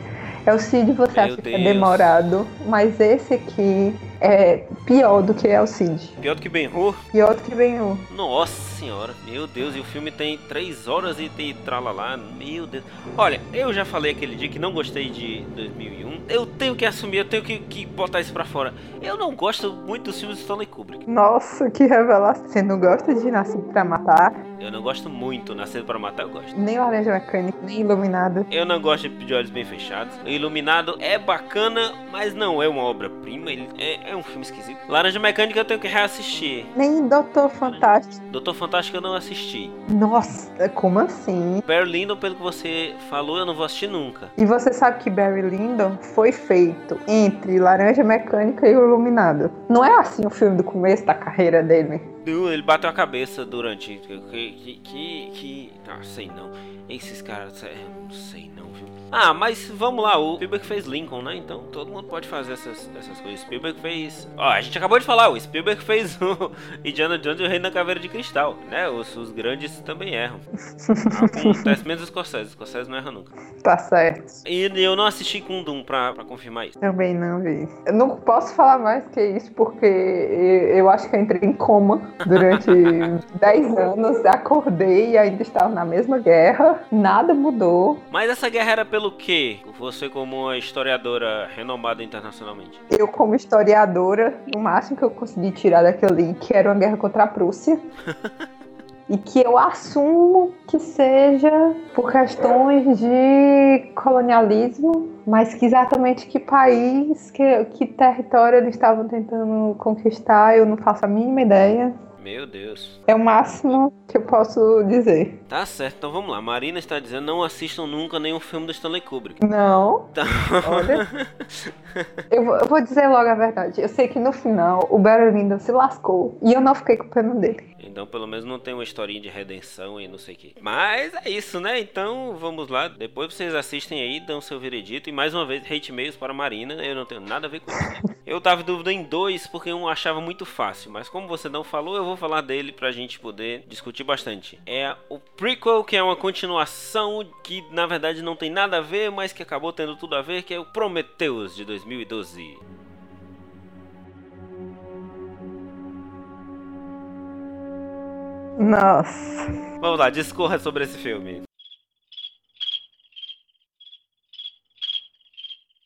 É o Cid você Meu acha Deus. que é demorado, mas esse aqui é pior do que El Cid. Pior do que Ben-Hur? Pior do que Ben-Hur. Nossa senhora, meu Deus, e o filme tem 3 horas e tem tralalá, meu Deus. Olha, eu já falei aquele dia que não gostei de 2001. Eu tenho que assumir, eu tenho que, que botar isso pra fora. Eu não gosto muito dos filmes de Stanley Kubrick. Nossa, que revelação. Você não gosta de Nascido pra Matar? Eu não gosto muito, Nascido pra Matar eu gosto. Nem Laranja Mecânica, nem Iluminado. Eu não gosto de Olhos Bem Fechados. O Iluminado é bacana, mas não é uma obra-prima. Ele é, é um filme esquisito. Laranja Mecânica eu tenho que reassistir. Nem Doutor Fantástico. Doutor Fantástico eu não assisti. Nossa, como assim? Barry Lyndon, pelo que você falou, eu não vou assistir nunca. E você sabe que Barry Lyndon foi feito entre Laranja Mecânica e o Iluminado. Não é assim o filme do começo da carreira dele? Ele bateu a cabeça durante. Que. que. que. que... Ah, sei não. Esses caras. É, não sei não. Ah, mas vamos lá, o Spielberg fez Lincoln, né? Então todo mundo pode fazer essas, essas coisas. Spielberg fez. Ó, a gente acabou de falar, o Spielberg fez [LAUGHS] o Indiana Jones e o Rei da Caveira de Cristal, né? Os, os grandes também erram. Acontece [LAUGHS] menos os Scorsese, os Scorsese não erram nunca. Tá certo. E eu não assisti com Doom pra, pra confirmar isso. Também não vi. Eu não posso falar mais que isso, porque eu acho que eu entrei em coma durante [LAUGHS] 10 anos, acordei e ainda estava na mesma guerra, nada mudou. Mas essa guerra era pelo pelo que você como uma historiadora renomada internacionalmente? Eu como historiadora, o máximo que eu consegui tirar daquele que era uma guerra contra a Prússia. [LAUGHS] e que eu assumo que seja por questões de colonialismo, mas que exatamente que país, que, que território eles estavam tentando conquistar, eu não faço a mínima ideia. Meu Deus. É o máximo que eu posso dizer. Tá certo, então vamos lá. Marina está dizendo não assistam nunca nenhum filme do Stanley Kubrick. Não. Tá. Olha. [LAUGHS] eu, vou, eu, vou, dizer logo a verdade. Eu sei que no final o Barry Lyndon se lascou e eu não fiquei com pena dele. Então pelo menos não tem uma historinha de redenção e não sei o que. Mas é isso, né? Então vamos lá. Depois vocês assistem aí, dão seu veredito. E mais uma vez, hate mails para Marina. Eu não tenho nada a ver com isso. Eu tava em dúvida em dois porque um achava muito fácil. Mas como você não falou, eu vou falar dele pra gente poder discutir bastante. É o prequel, que é uma continuação que na verdade não tem nada a ver, mas que acabou tendo tudo a ver, que é o Prometheus de 2012. Nossa. Vamos lá, discorra sobre esse filme.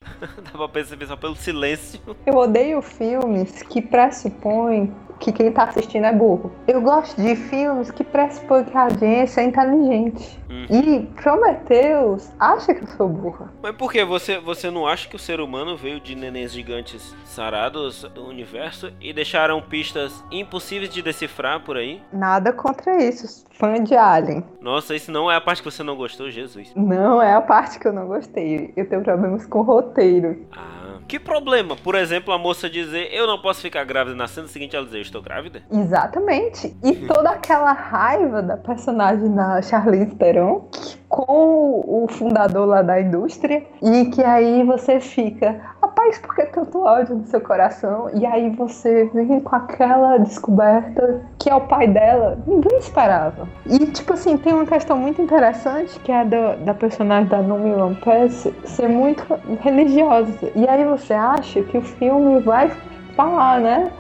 [LAUGHS] Dá pra perceber só pelo silêncio. Eu odeio filmes que pressupõem que quem tá assistindo é burro. Eu gosto de filmes que pressupõem que a audiência é inteligente. Hum. E Prometheus acha que eu sou burra. Mas por que? Você, você não acha que o ser humano veio de nenéns gigantes sarados do universo e deixaram pistas impossíveis de decifrar por aí? Nada contra isso. Fã de Alien. Nossa, isso não é a parte que você não gostou, Jesus. Não é a parte que eu não gostei. Eu tenho problemas com o roteiro. Ah. Que problema? Por exemplo, a moça dizer eu não posso ficar grávida na cena seguinte ela dizer eu estou grávida? Exatamente. E toda aquela raiva da personagem da Charlize Theron com o fundador lá da indústria e que aí você fica, rapaz, por que tanto ódio no seu coração? E aí você vem com aquela descoberta que é o pai dela. Ninguém esperava. E tipo assim, tem uma questão muito interessante que é da, da personagem da Numi Lampes ser muito religiosa. E aí você acha que o filme vai falar, né?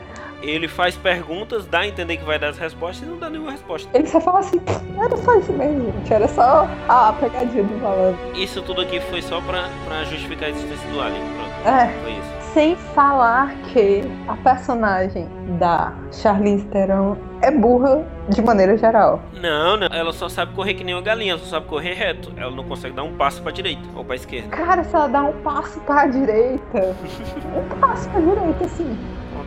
Ele faz perguntas, dá a entender que vai dar as respostas e não dá nenhuma resposta. Ele só fala assim, era só isso mesmo, gente. Era só a pegadinha do malandro. Isso tudo aqui foi só pra, pra justificar a existência do Alien. Pronto. É. Foi isso. Sem falar que a personagem da Charlize Theron é burra de maneira geral. Não, não. Ela só sabe correr que nem uma galinha, ela só sabe correr reto. Ela não consegue dar um passo pra direita ou pra esquerda. Cara, se ela dá um passo pra direita, [LAUGHS] um passo pra direita, assim,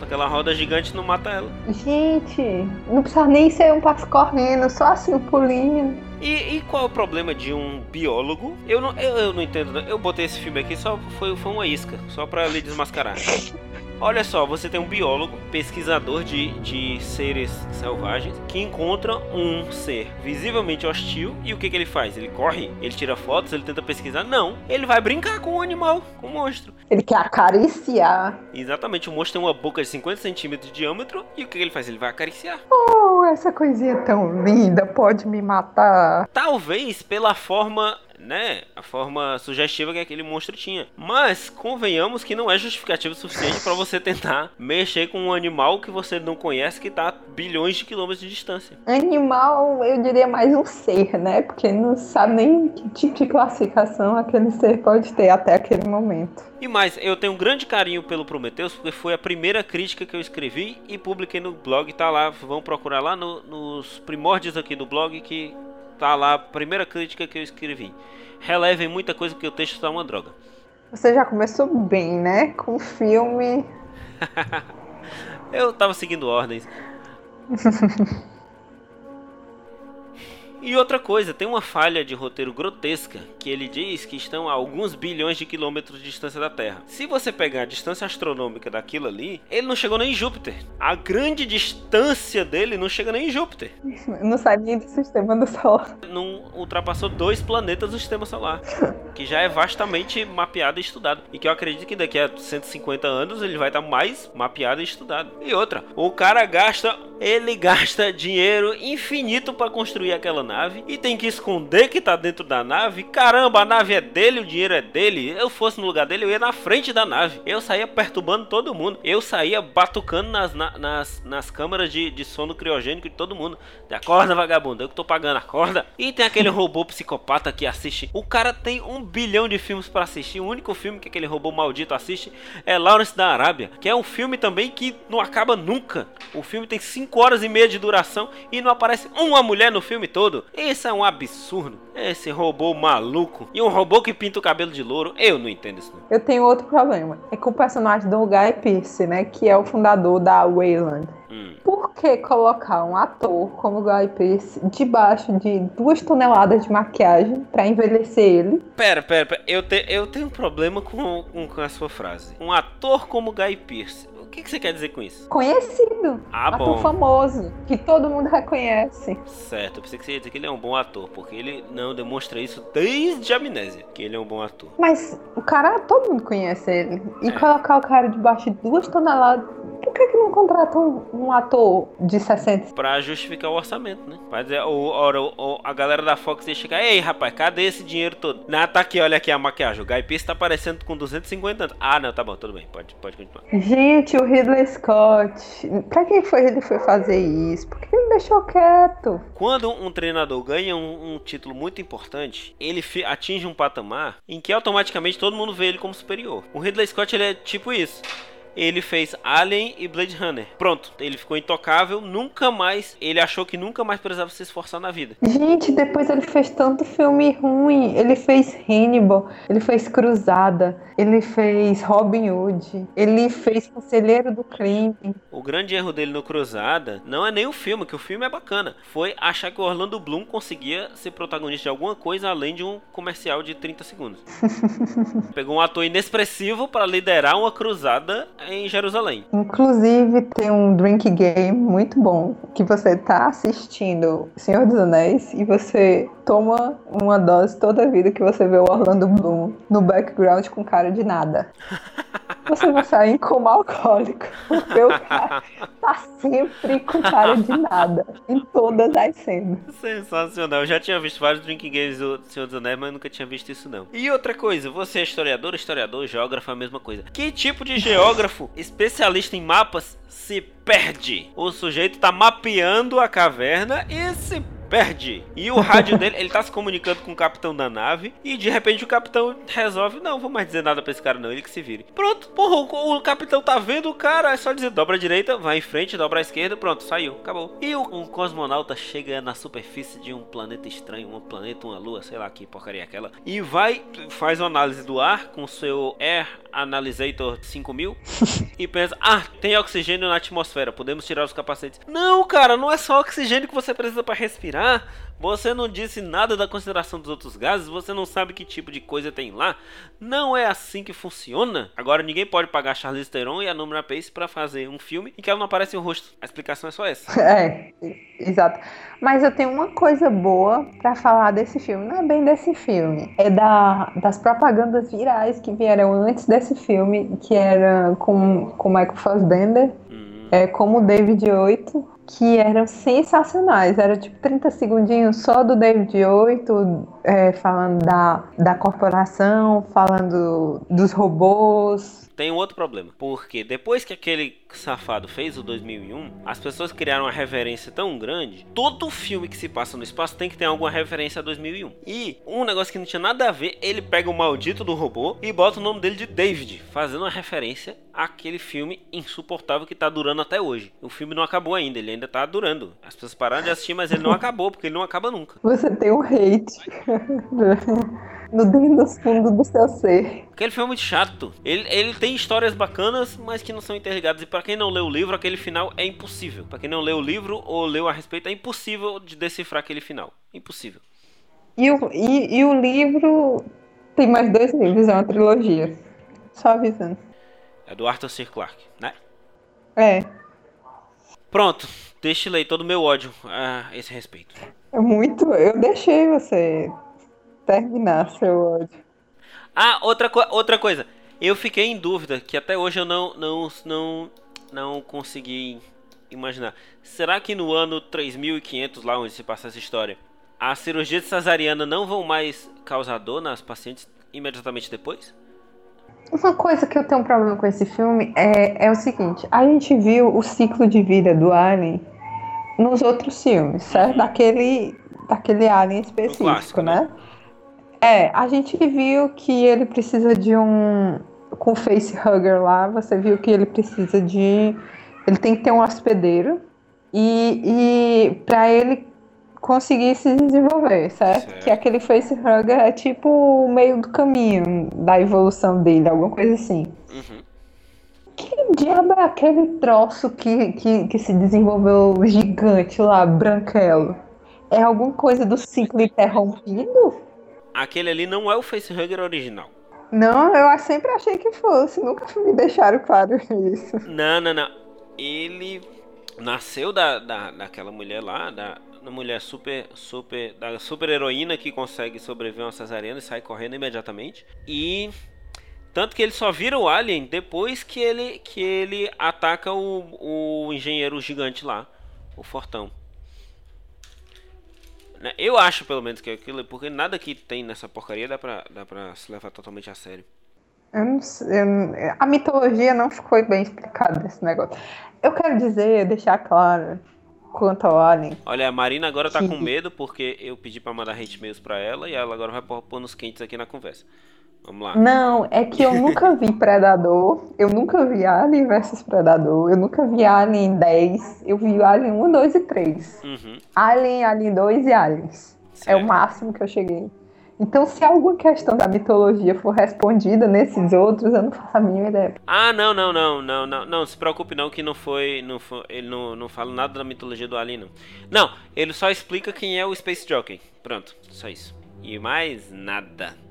Aquela roda gigante não mata ela. Gente, não precisa nem ser um passo correndo, só assim um pulinho. E, e, qual é o problema de um biólogo? Eu não, eu, eu não entendo. Eu botei esse filme aqui só foi, foi uma isca, só para lhe desmascarar. [LAUGHS] Olha só, você tem um biólogo, pesquisador de, de seres selvagens, que encontra um ser visivelmente hostil e o que, que ele faz? Ele corre? Ele tira fotos? Ele tenta pesquisar? Não, ele vai brincar com o animal, com o monstro. Ele quer acariciar. Exatamente, o monstro tem uma boca de 50 centímetros de diâmetro e o que, que ele faz? Ele vai acariciar. Oh, essa coisinha tão linda, pode me matar. Talvez pela forma né, a forma sugestiva que aquele monstro tinha. Mas convenhamos que não é justificativo suficiente para você tentar mexer com um animal que você não conhece que está a bilhões de quilômetros de distância. Animal, eu diria mais um ser, né? Porque não sabe nem que tipo de classificação aquele ser pode ter até aquele momento. E mais, eu tenho um grande carinho pelo Prometheus porque foi a primeira crítica que eu escrevi e publiquei no blog, tá lá, vão procurar lá no, nos primórdios aqui do blog que tá lá a primeira crítica que eu escrevi. Relevem muita coisa porque o texto tá uma droga. Você já começou bem, né? Com o filme. [LAUGHS] eu tava seguindo ordens. [LAUGHS] E outra coisa, tem uma falha de roteiro grotesca que ele diz que estão a alguns bilhões de quilômetros de distância da Terra. Se você pegar a distância astronômica daquilo ali, ele não chegou nem em Júpiter. A grande distância dele não chega nem em Júpiter. Não sai nem do sistema do Sol. Não ultrapassou dois planetas do sistema solar, [LAUGHS] que já é vastamente mapeado e estudado. E que eu acredito que daqui a 150 anos ele vai estar mais mapeado e estudado. E outra, o cara gasta, ele gasta dinheiro infinito para construir aquela nave e tem que esconder que tá dentro da nave. Caramba, a nave é dele, o dinheiro é dele. Eu fosse no lugar dele, eu ia na frente da nave. Eu saía perturbando todo mundo. Eu saía batucando nas, na, nas, nas câmaras de, de sono criogênico de todo mundo. Acorda, vagabundo, eu que tô pagando, acorda. E tem aquele robô psicopata que assiste. O cara tem um bilhão de filmes para assistir. O único filme que aquele robô maldito assiste é Lawrence da Arábia, que é um filme também que não acaba nunca. O filme tem 5 horas e meia de duração e não aparece uma mulher no filme todo. Isso é um absurdo. Esse robô maluco. E um robô que pinta o cabelo de louro. Eu não entendo isso. Não. Eu tenho outro problema. É com o personagem do Guy Pearce, né? Que é o fundador da Wayland. Hum. Por que colocar um ator como Guy Pearce debaixo de duas toneladas de maquiagem para envelhecer ele? Pera, pera, pera. Eu, te, eu tenho um problema com, com, com a sua frase. Um ator como Guy Pearce o que, que você quer dizer com isso? Conhecido. Ah, ator bom. famoso, que todo mundo reconhece. Certo, eu pensei que você ia dizer que ele é um bom ator, porque ele não demonstra isso desde a amnésia, que ele é um bom ator. Mas o cara, todo mundo conhece ele. E é. colocar o cara debaixo de duas toneladas por que, que não contratam um, um, ator de 60? Pra justificar o orçamento, né? Ou, ou, ou, a galera da Fox ia chegar, ei rapaz, cadê esse dinheiro todo? Não, tá aqui, olha aqui a maquiagem. O Guy Pearce tá aparecendo com 250 anos. Ah, não, tá bom, tudo bem, pode, pode continuar. Gente, o Ridley Scott, pra quem foi ele foi fazer isso? Por que ele deixou quieto? Quando um treinador ganha um, um título muito importante, ele atinge um patamar em que automaticamente todo mundo vê ele como superior. O Ridley Scott, ele é tipo isso ele fez Alien e Blade Runner. Pronto, ele ficou intocável, nunca mais, ele achou que nunca mais precisava se esforçar na vida. Gente, depois ele fez tanto filme ruim. Ele fez Hannibal, ele fez Cruzada, ele fez Robin Hood, ele fez Conselheiro do Crime. O grande erro dele no Cruzada não é nem o filme, que o filme é bacana. Foi achar que o Orlando Bloom conseguia ser protagonista de alguma coisa além de um comercial de 30 segundos. [LAUGHS] Pegou um ator inexpressivo para liderar uma cruzada em Jerusalém. Inclusive tem um drink game muito bom que você tá assistindo Senhor dos Anéis e você toma uma dose toda a vida que você vê o Orlando Bloom no background com cara de nada. [LAUGHS] Você vai sair em coma alcoólico. Porque o cara [LAUGHS] tá sempre com cara de nada. Em todas as cenas. Sensacional. Eu já tinha visto vários drinking games do Senhor dos Anéis, mas nunca tinha visto isso não. E outra coisa, você é historiador, historiador, geógrafo, é a mesma coisa. Que tipo de geógrafo, especialista em mapas, se perde? O sujeito tá mapeando a caverna e se perde. E o rádio [LAUGHS] dele, ele tá se comunicando com o capitão da nave e de repente o capitão resolve, não, vou mais dizer nada pra esse cara não, ele que se vire. Pronto, porra, o, o capitão tá vendo o cara, é só dizer dobra a direita, vai em frente, dobra a esquerda, pronto, saiu, acabou. E o, um cosmonauta chega na superfície de um planeta estranho, um planeta, uma lua, sei lá que porcaria é aquela, e vai, faz uma análise do ar com o seu Air Analyzator 5000 [LAUGHS] e pensa, ah, tem oxigênio na atmosfera, podemos tirar os capacetes. Não, cara, não é só oxigênio que você precisa para respirar você não disse nada da consideração dos outros gases, você não sabe que tipo de coisa tem lá. Não é assim que funciona. Agora ninguém pode pagar Charlize Theron e a Número Pace para fazer um filme em que ela não aparece o rosto. A explicação é só essa. [LAUGHS] É, exato. Mas eu tenho uma coisa boa para falar desse filme. Não é bem desse filme. É da, das propagandas virais que vieram antes desse filme, que era com, com Michael Fassbender. É, como David 8 que eram sensacionais. Era tipo 30 segundinhos só do David Oito é, falando da, da corporação, falando dos robôs. Tem um outro problema, porque depois que aquele safado fez o 2001, as pessoas criaram uma reverência tão grande. Todo filme que se passa no espaço tem que ter alguma referência a 2001. E um negócio que não tinha nada a ver, ele pega o maldito do robô e bota o nome dele de David, fazendo uma referência àquele filme insuportável que tá durando até hoje. O filme não acabou ainda, ele ainda tá durando. As pessoas pararam de assistir, mas ele não acabou, porque ele não acaba nunca. Você tem um hate. [LAUGHS] no dentro dos fundos do seu ser. Aquele filme é muito chato. Ele, ele tem histórias bacanas, mas que não são interligadas. E para quem não leu o livro, aquele final é impossível. Para quem não leu o livro ou leu a respeito, é impossível de decifrar aquele final. Impossível. E o, e, e o livro tem mais dois livros, é uma trilogia. Só avisando. É do Arthur C. Clarke, né? É. Pronto, destilei todo o meu ódio a esse respeito. É muito. Eu deixei você terminar seu ódio. Ah, outra, co outra coisa. Eu fiquei em dúvida, que até hoje eu não, não, não, não consegui imaginar. Será que no ano 3500, lá onde se passa essa história, a cirurgia de cesariana não vão mais causar dor nas pacientes imediatamente depois? Uma coisa que eu tenho um problema com esse filme é, é o seguinte: a gente viu o ciclo de vida do Alien nos outros filmes, certo? Uhum. Daquele, daquele Alien específico, clássico, né? né? É, a gente viu que ele precisa de um. Com o facehugger lá, você viu que ele precisa de. Ele tem que ter um hospedeiro. E, e para ele conseguir se desenvolver, certo? certo? Que aquele facehugger é tipo o meio do caminho da evolução dele, alguma coisa assim. Uhum. Que diabo é aquele troço que, que, que se desenvolveu gigante lá, branquelo? É alguma coisa do ciclo interrompido? aquele ali não é o facehugger original. Não, eu sempre achei que fosse. Nunca [LAUGHS] me deixaram claro isso. Não, não, não. Ele nasceu da, da, daquela mulher lá, da, mulher super, super, da super heroína que consegue sobreviver a uma cesariana e sai correndo imediatamente. E tanto que ele só vira o alien depois que ele, que ele ataca o, o engenheiro gigante lá, o Fortão. Né? Eu acho, pelo menos, que é aquilo, porque nada que tem nessa porcaria dá pra, dá pra se levar totalmente a sério. Eu não sei, eu, a mitologia não ficou bem explicada nesse negócio. Eu quero dizer, deixar claro, quanto ao Alien. Olha, a Marina agora tá com medo porque eu pedi pra mandar hate mails pra ela e ela agora vai pôr nos quentes aqui na conversa. Vamos lá. Não, é que eu nunca [LAUGHS] vi Predador, eu nunca vi Alien versus Predador, eu nunca vi Alien 10, eu vi Alien 1, 2 e 3. Uhum. Alien, Alien 2 e Aliens. Certo. É o máximo que eu cheguei. Então, se alguma questão da mitologia for respondida nesses outros, eu não faço a mínima ideia. Ah, não, não, não, não, não, não, se preocupe não que não foi, não foi ele não, não fala nada da mitologia do Alien, não. Não, ele só explica quem é o Space Jockey. Pronto, só isso. E mais nada.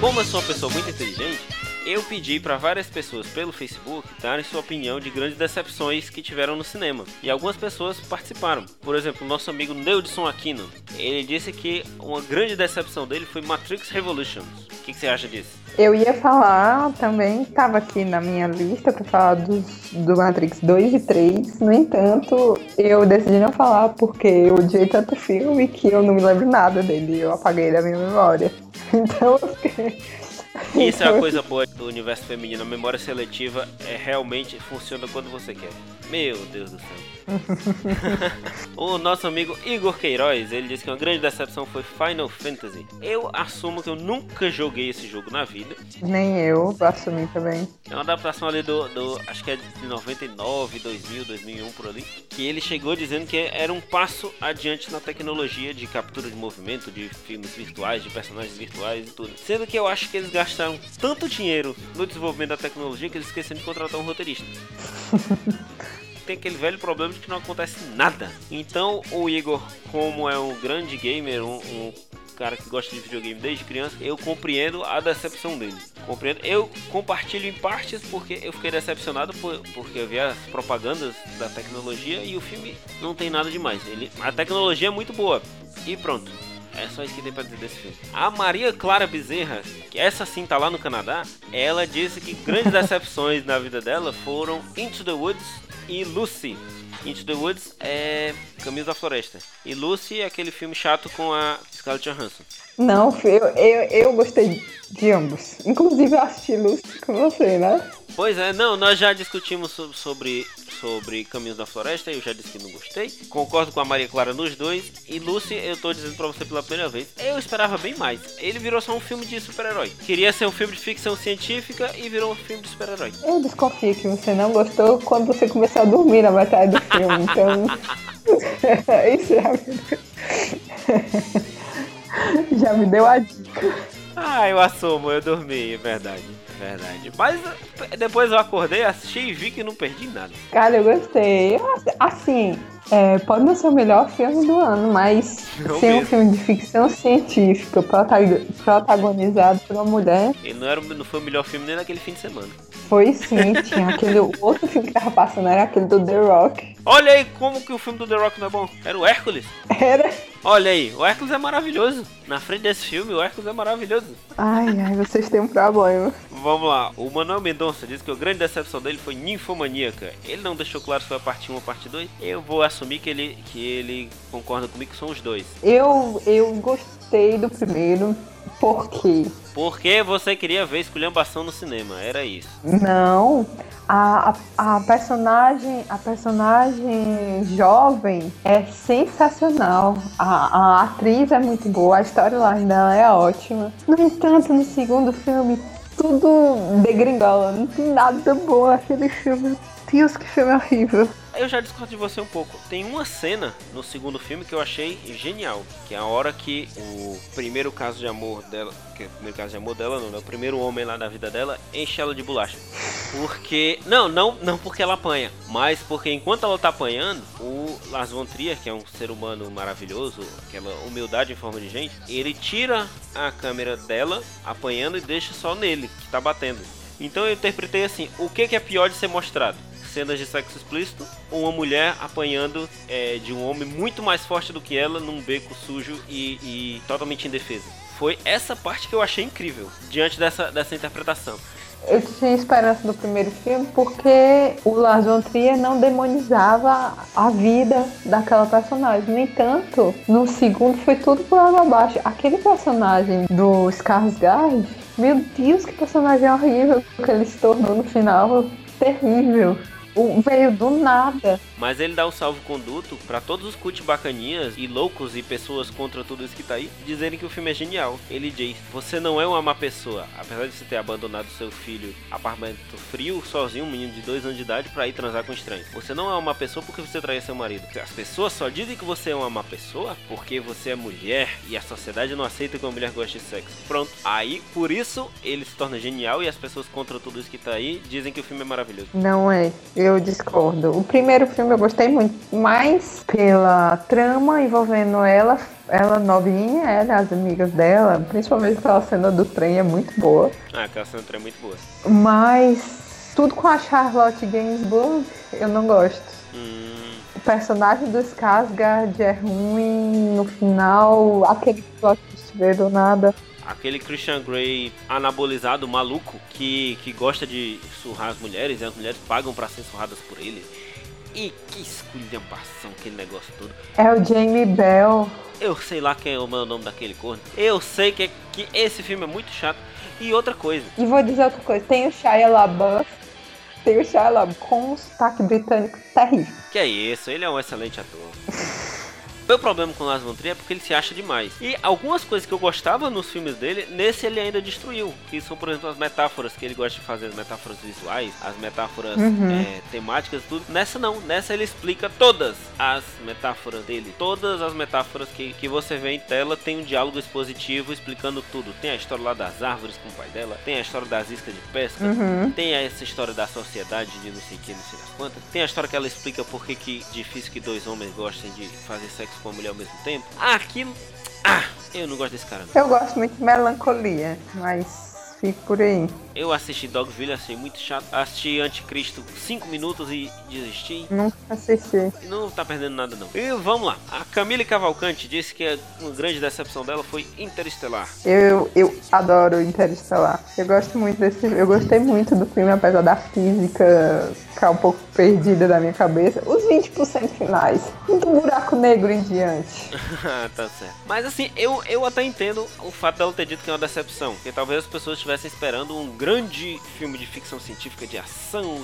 Como eu sou uma pessoa muito inteligente, eu pedi para várias pessoas pelo Facebook darem sua opinião de grandes decepções que tiveram no cinema. E algumas pessoas participaram. Por exemplo, nosso amigo Neudson Aquino. Ele disse que uma grande decepção dele foi Matrix Revolutions. O que, que você acha disso? Eu ia falar também, estava aqui na minha lista para falar dos, do Matrix 2 e 3. No entanto, eu decidi não falar porque eu odiei tanto filme que eu não me lembro nada dele. Eu apaguei da minha memória. [LAUGHS] Então, Isso é a coisa boa do universo feminino. A memória seletiva é realmente funciona quando você quer. Meu Deus do céu. [LAUGHS] o nosso amigo Igor Queiroz, ele disse que uma grande decepção foi Final Fantasy. Eu assumo que eu nunca joguei esse jogo na vida. Nem eu, assumi também. É uma adaptação ali do, do, acho que é de 99, 2000, 2001 por ali, que ele chegou dizendo que era um passo adiante na tecnologia de captura de movimento, de filmes virtuais, de personagens virtuais e tudo. Sendo que eu acho que eles gastaram tanto dinheiro no desenvolvimento da tecnologia que eles esqueceram de contratar um roteirista. [LAUGHS] tem aquele velho problema de que não acontece nada. Então o Igor, como é um grande gamer, um, um cara que gosta de videogame desde criança, eu compreendo a decepção dele. Compreendo. Eu compartilho em partes porque eu fiquei decepcionado por, porque eu vi as propagandas da tecnologia e o filme não tem nada demais. Ele, a tecnologia é muito boa. E pronto. É só isso que tem pra dizer desse filme. A Maria Clara Bezerra, que essa sim tá lá no Canadá, ela disse que grandes [LAUGHS] decepções na vida dela foram Into the Woods e Lucy. Into the Woods é Caminhos da Floresta. E Lucy é aquele filme chato com a Scarlett Johansson. Não, eu, eu, eu gostei de ambos. Inclusive eu assisti Lucy com você, né? Pois é, não, nós já discutimos sobre, sobre Caminhos da Floresta, eu já disse que não gostei. Concordo com a Maria Clara nos dois. E Lucy, eu tô dizendo pra você pela primeira vez, eu esperava bem mais. Ele virou só um filme de super-herói. Queria ser um filme de ficção científica e virou um filme de super-herói. Eu desconfio que você não gostou quando você começou a dormir na metade do filme, então. [LAUGHS] Isso já... [LAUGHS] [LAUGHS] já me deu a dica. Ah, eu assumo, eu dormi, é verdade. Verdade. Mas depois eu acordei, assisti e vi que não perdi nada. Cara, eu gostei. Assim, é, pode não ser o melhor filme do ano, mas [LAUGHS] não ser mesmo. um filme de ficção científica protagonizado por uma mulher. Ele não, era, não foi o melhor filme nem naquele fim de semana. Foi sim, [LAUGHS] tinha aquele outro filme que tava passando, era aquele do The Rock. Olha aí como que o filme do The Rock não é bom. Era o Hércules. Era. Olha aí, o Hércules é maravilhoso. Na frente desse filme, o Hércules é maravilhoso. Ai, ai, vocês têm um problema. Vamos lá, o Manuel Mendonça diz que a grande decepção dele foi Ninfomaníaca. Ele não deixou claro se foi a parte 1 ou a parte 2. Eu vou assumir que ele, que ele concorda comigo que são os dois. Eu, eu gostei do primeiro. Por quê? Porque você queria ver esculhambação no cinema, era isso. Não, a, a, a, personagem a personagem jovem é sensacional. A, a atriz é muito boa, a storyline dela é ótima. No entanto, no segundo filme, tudo degringola. Não tem nada bom aquele filme. Deus, que filme horrível eu já discordo de você um pouco. Tem uma cena no segundo filme que eu achei genial, que é a hora que o primeiro caso de amor dela, que é o primeiro caso de amor dela, não, né? O primeiro homem lá da vida dela enche ela de bolacha. Porque, não, não, não porque ela apanha, mas porque enquanto ela tá apanhando, o Lars von Trier, que é um ser humano maravilhoso, aquela humildade em forma de gente, ele tira a câmera dela apanhando e deixa só nele, que tá batendo. Então eu interpretei assim: o que, que é pior de ser mostrado? Cenas de sexo explícito ou uma mulher apanhando é, de um homem muito mais forte do que ela num beco sujo e, e totalmente indefesa. Foi essa parte que eu achei incrível diante dessa, dessa interpretação. Eu tinha esperança do primeiro filme porque o Lars von Trier não demonizava a vida daquela personagem. No entanto, no segundo foi tudo por água abaixo. Aquele personagem do Skarsgård, meu Deus, que personagem horrível que ele se tornou no final. Terrível veio do nada. Mas ele dá o salvo-conduto para todos os cut bacaninhas e loucos e pessoas contra tudo isso que tá aí dizerem que o filme é genial. Ele diz: Você não é uma má pessoa, apesar de você ter abandonado seu filho apartamento frio, sozinho, um menino de dois anos de idade, para ir transar com estranhos. Você não é uma má pessoa porque você traiu seu marido. As pessoas só dizem que você é uma má pessoa porque você é mulher e a sociedade não aceita que uma mulher goste de sexo. Pronto. Aí, por isso, ele se torna genial e as pessoas contra tudo isso que tá aí dizem que o filme é maravilhoso. Não é. Eu discordo. O primeiro filme eu gostei muito, mais pela trama envolvendo ela, ela novinha, ela, as amigas dela, principalmente aquela cena do trem é muito boa. Ah, aquela cena do trem é muito boa. Mas tudo com a Charlotte Gainsbourg eu não gosto. Hum. O personagem do Skarsgård é ruim, no final, aquele plot twist do nada aquele Christian Grey anabolizado, maluco, que, que gosta de surrar as mulheres e as mulheres pagam para ser surradas por ele. E que esculhambação aquele negócio todo. É o Jamie Bell. Eu sei lá quem é o nome daquele corno. Eu sei que, que esse filme é muito chato. E outra coisa. E vou dizer outra coisa. Tem o Shia LaBeouf. tem o Shylock com um sotaque britânico terrível. Que é isso, ele é um excelente ator. [LAUGHS] Meu problema com o Lars von Trier é porque ele se acha demais. E algumas coisas que eu gostava nos filmes dele, nesse ele ainda destruiu. Que são, por exemplo, as metáforas que ele gosta de fazer, as metáforas visuais, as metáforas Uhum. é, temáticas, tudo. Nessa não, nessa ele explica todas as metáforas dele. Todas as metáforas que, que você vê em tela tem um diálogo expositivo explicando tudo. Tem a história lá das árvores com o pai dela, tem a história das iscas de pesca, Uhum. tem essa história da sociedade de não sei o que, não sei das quantas. Tem a história que ela explica por que que é difícil que dois homens gostem de fazer sexo com a mulher ao mesmo tempo. Ah, aquilo. Ah, eu não gosto desse cara. não. Eu gosto muito de melancolia, mas fico por aí. Eu assisti Dogville, achei muito chato. Assisti Anticristo 5 minutos e desisti. Nunca assisti. E Não tá perdendo nada não. E vamos lá. A Camille Cavalcante disse que a uma grande decepção dela foi Interestelar. Eu, eu adoro Interestelar. Eu gosto muito desse Eu gostei muito do filme, apesar da física ficar um pouco perdida da minha cabeça. Os 20% finais. Muito buraco negro em diante. [LAUGHS] tá certo. Mas assim, eu, eu até entendo o fato dela ter dito que é uma decepção. Porque talvez as pessoas estivessem esperando um grande filme de ficção científica de ação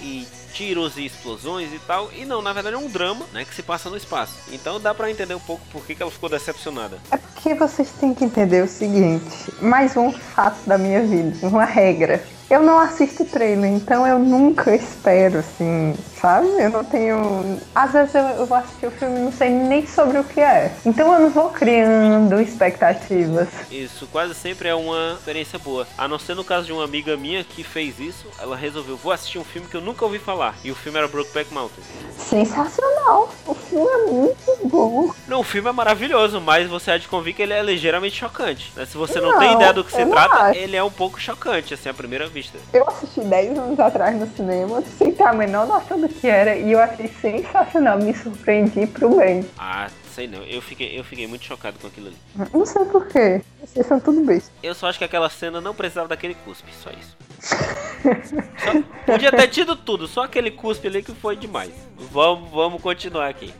e, tiros e explosões e tal. E não, na verdade é um drama, né? Que se passa no espaço. Então dá pra entender um pouco por que, que ela ficou decepcionada. É porque vocês têm que entender o seguinte: mais um fato da minha vida, uma regra. Eu não assisto trailer, então eu nunca espero, assim, sabe? Eu não tenho. Às vezes eu, eu vou assistir o filme e não sei nem sobre o que é. Então eu não vou criando expectativas. Isso quase sempre é uma experiência boa. A não ser no caso de uma amiga minha que fez isso, ela resolveu, vou assistir um filme que eu nunca ouvi falar. E o filme era Brokeback Mountain. Sensacional! O filme é muito bom. Não, o filme é maravilhoso, mas você há de convir que ele é ligeiramente chocante. né? Se você não, Não, tem ideia do que se trata, acho. ele é um pouco chocante, assim, à primeira vista. Eu assisti 10 anos atrás no cinema, sem ter a menor noção do que era, e eu achei sensacional. Me surpreendi pro bem. Ah, sei não, eu fiquei, eu fiquei muito chocado com aquilo ali. Não sei porquê. Vocês são tudo besta. Eu só acho que aquela cena não precisava daquele cuspe, só isso. Só- podia ter tido tudo, só aquele cuspe ali que foi demais. Vamos, vamos continuar aqui.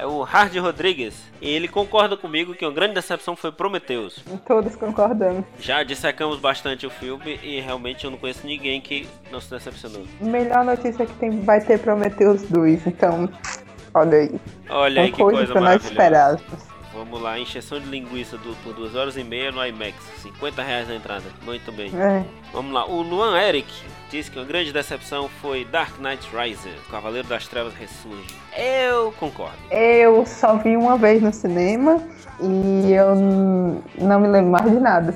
É o Hard Rodrigues, e ele concorda comigo que uma grande decepção foi Prometheus. Todos concordando. Já dissecamos bastante o filme e realmente eu não conheço ninguém que não se decepcionou. Melhor notícia que tem, vai ter Prometheus 2, então. Olha aí. Olha aí que coisa coisa maravilhosa. Vamos lá, encheção de linguiça do- por duas horas e meia no IMAX. 50 reais na entrada. Muito bem. É. Vamos lá, o Luan Eric diz que uma grande decepção foi Dark Knight Rises, o Cavaleiro das Trevas ressurge. Eu concordo. Eu só vi uma vez no cinema e eu não me lembro mais de nada.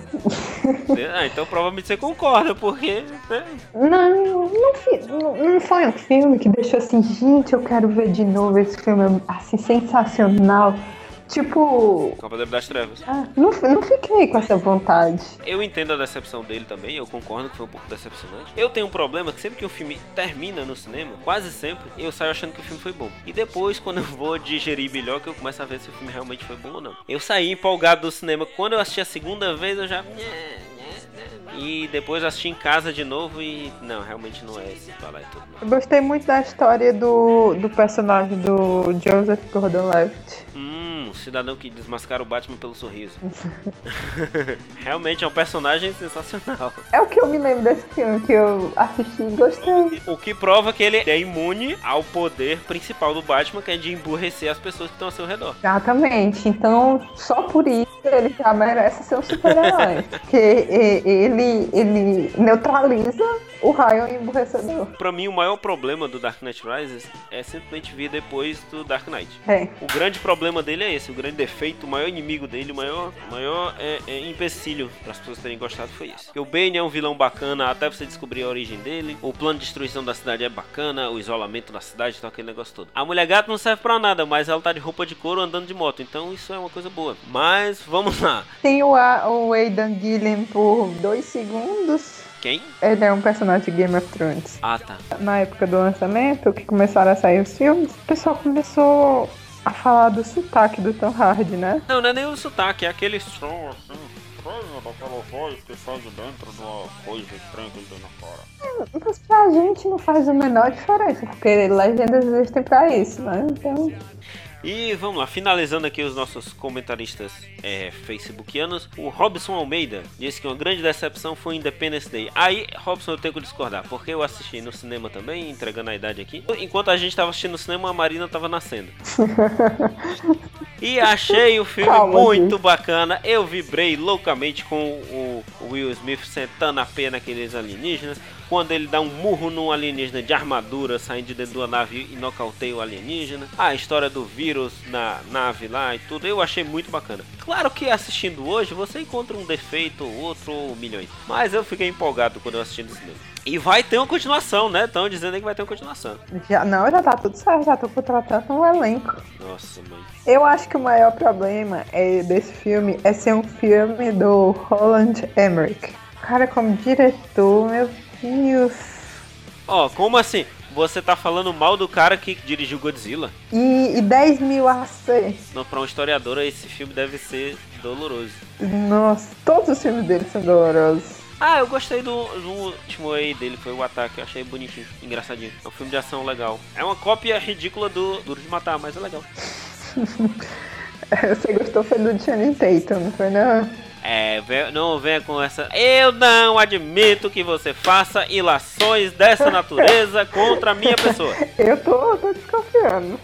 ah, então provavelmente você concorda, porque. né? Não, não, não, não foi um filme que deixou assim, gente, eu quero ver de novo esse filme assim, sensacional. Tipo, Cavaleiro das Trevas. ah, não, não fiquei com essa vontade. Eu entendo a decepção dele também, eu concordo que foi um pouco decepcionante. Eu tenho um problema que sempre que o filme termina no cinema, quase sempre, eu saio achando que o filme foi bom. E depois, quando eu vou digerir melhor, que eu começo a ver se o filme realmente foi bom ou não. Eu saí empolgado do cinema. Quando eu assisti a segunda vez, eu já. E depois assisti em casa de novo e. Não, realmente não é esse falar e tudo. Eu gostei muito da história do, do personagem do Joseph Gordon-Levitt. Hum, o cidadão que desmascara o Batman pelo sorriso. [LAUGHS] [LAUGHS] realmente é um personagem sensacional. É o que eu me lembro desse filme, que eu assisti e gostei. O que prova que ele é imune ao poder principal do Batman, que é de emburrecer as pessoas que estão ao seu redor. Exatamente. Então, só por isso ele já merece ser um super-herói. [LAUGHS] Porque ele, ele neutraliza o raio emburrecedor. Pra mim, o maior problema do Dark Knight Rises é simplesmente vir depois do Dark Knight. É. O grande problema dele é esse, o grande defeito, o maior inimigo dele, o maior, maior é, é, empecilho para as pessoas terem gostado foi esse. Porque o Bane é um vilão bacana até você descobrir a origem dele, o plano de destruição da cidade é bacana, o isolamento da cidade, então aquele negócio todo. A mulher gato não serve pra nada, mas ela tá de roupa de couro andando de moto, então isso é uma coisa boa. Mas vamos lá. Tem o, A- o Aidan Gillen por dois segundos. Quem? Ele é um personagem de Game of Thrones. Ah, tá. Na época do lançamento, que começaram a sair os filmes, o pessoal começou a falar do sotaque do Tom Hardy, né? Não, não é nem o sotaque, é aquele som assim, estranho daquela voz que sai de dentro de uma coisa estranha que ele tem na cara. Mas pra gente não faz a menor diferença, porque legendas existem pra isso, né? Então, E vamos lá, finalizando aqui os nossos comentaristas é, facebookianos. O Robson Almeida disse que uma grande decepção foi Independence Day. Aí, Robson, eu tenho que discordar, porque eu assisti no cinema também, entregando a idade aqui. Enquanto a gente estava assistindo no cinema, a Marina estava nascendo. [LAUGHS] e achei o filme Calma, muito gente. bacana. Eu vibrei loucamente com o Will Smith sentando a pena naqueles alienígenas quando ele dá um murro num alienígena de armadura saindo de dentro da nave e nocauteia o alienígena. A história do vírus na nave lá e tudo, eu achei muito bacana. Claro que assistindo hoje você encontra um defeito, outro ou milhões. Mas eu fiquei empolgado quando eu assisti no cinema. E vai ter uma continuação, né? Estão dizendo que vai ter uma continuação. Já, não, já tá tudo certo, já tô contratando um elenco. Nossa, mãe. Eu acho que o maior problema é, desse filme é ser um filme do Roland Emmerich. Cara, como diretor, meu Ó, oh, como assim? Você tá falando mal do cara que dirigiu Godzilla? E, e 10 mil AC. Não, pra um historiador, esse filme deve ser doloroso. Nossa, todos os filmes dele são dolorosos. Ah, eu gostei do, do último aí dele, foi o Ataque, eu achei bonitinho, engraçadinho. É um filme de ação legal. É uma cópia ridícula do Duro de Matar, mas é legal. [LAUGHS] Você gostou foi do Channing Tatum, não foi não? É, não venha com essa. Eu não admito que você faça ilações dessa [LAUGHS] natureza contra a minha pessoa. Eu tô, tô desconfiando.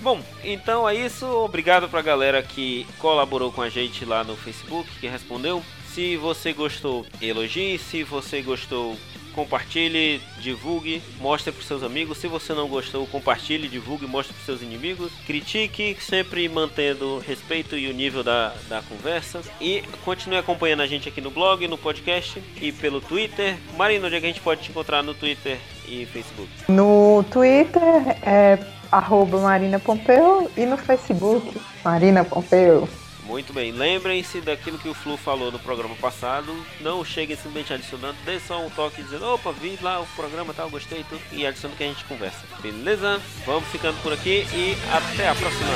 Bom, então é isso. Obrigado pra galera que colaborou com a gente lá no Facebook, que respondeu. Se você gostou, elogie. Se você gostou, compartilhe, divulgue, mostre para seus amigos. Se você não gostou, compartilhe, divulgue, mostre para seus inimigos. Critique, sempre mantendo respeito e o nível da, da conversa. E continue acompanhando a gente aqui no blog, no podcast e pelo Twitter. Marina, onde é que a gente pode te encontrar no Twitter e Facebook? No Twitter é arroba Marina Pompeu e no Facebook Marina Pompeu. Muito bem, lembrem-se daquilo que o Flu falou no programa passado. Não cheguem simplesmente adicionando, dê só um toque dizendo: opa, vi lá o programa tal, gostei tudo. E adicionando que a gente conversa. Beleza? Vamos ficando por aqui e até a próxima.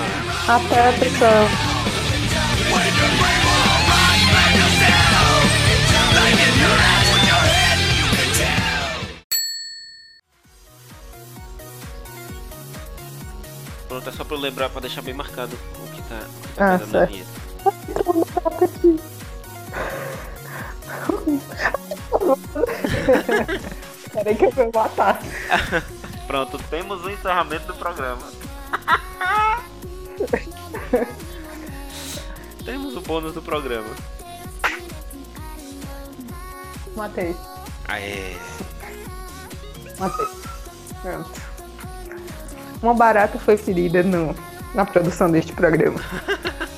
Até, pessoal. Pronto, é só pra eu lembrar, pra deixar bem marcado o que tá, o que tá ah, na minha. Peraí que eu vou matar. [LAUGHS] Pronto, temos o encerramento do programa. [LAUGHS] temos o bônus do programa. Matei. Aê. Matei. Pronto. Uma barata foi ferida no, na produção deste programa. [LAUGHS]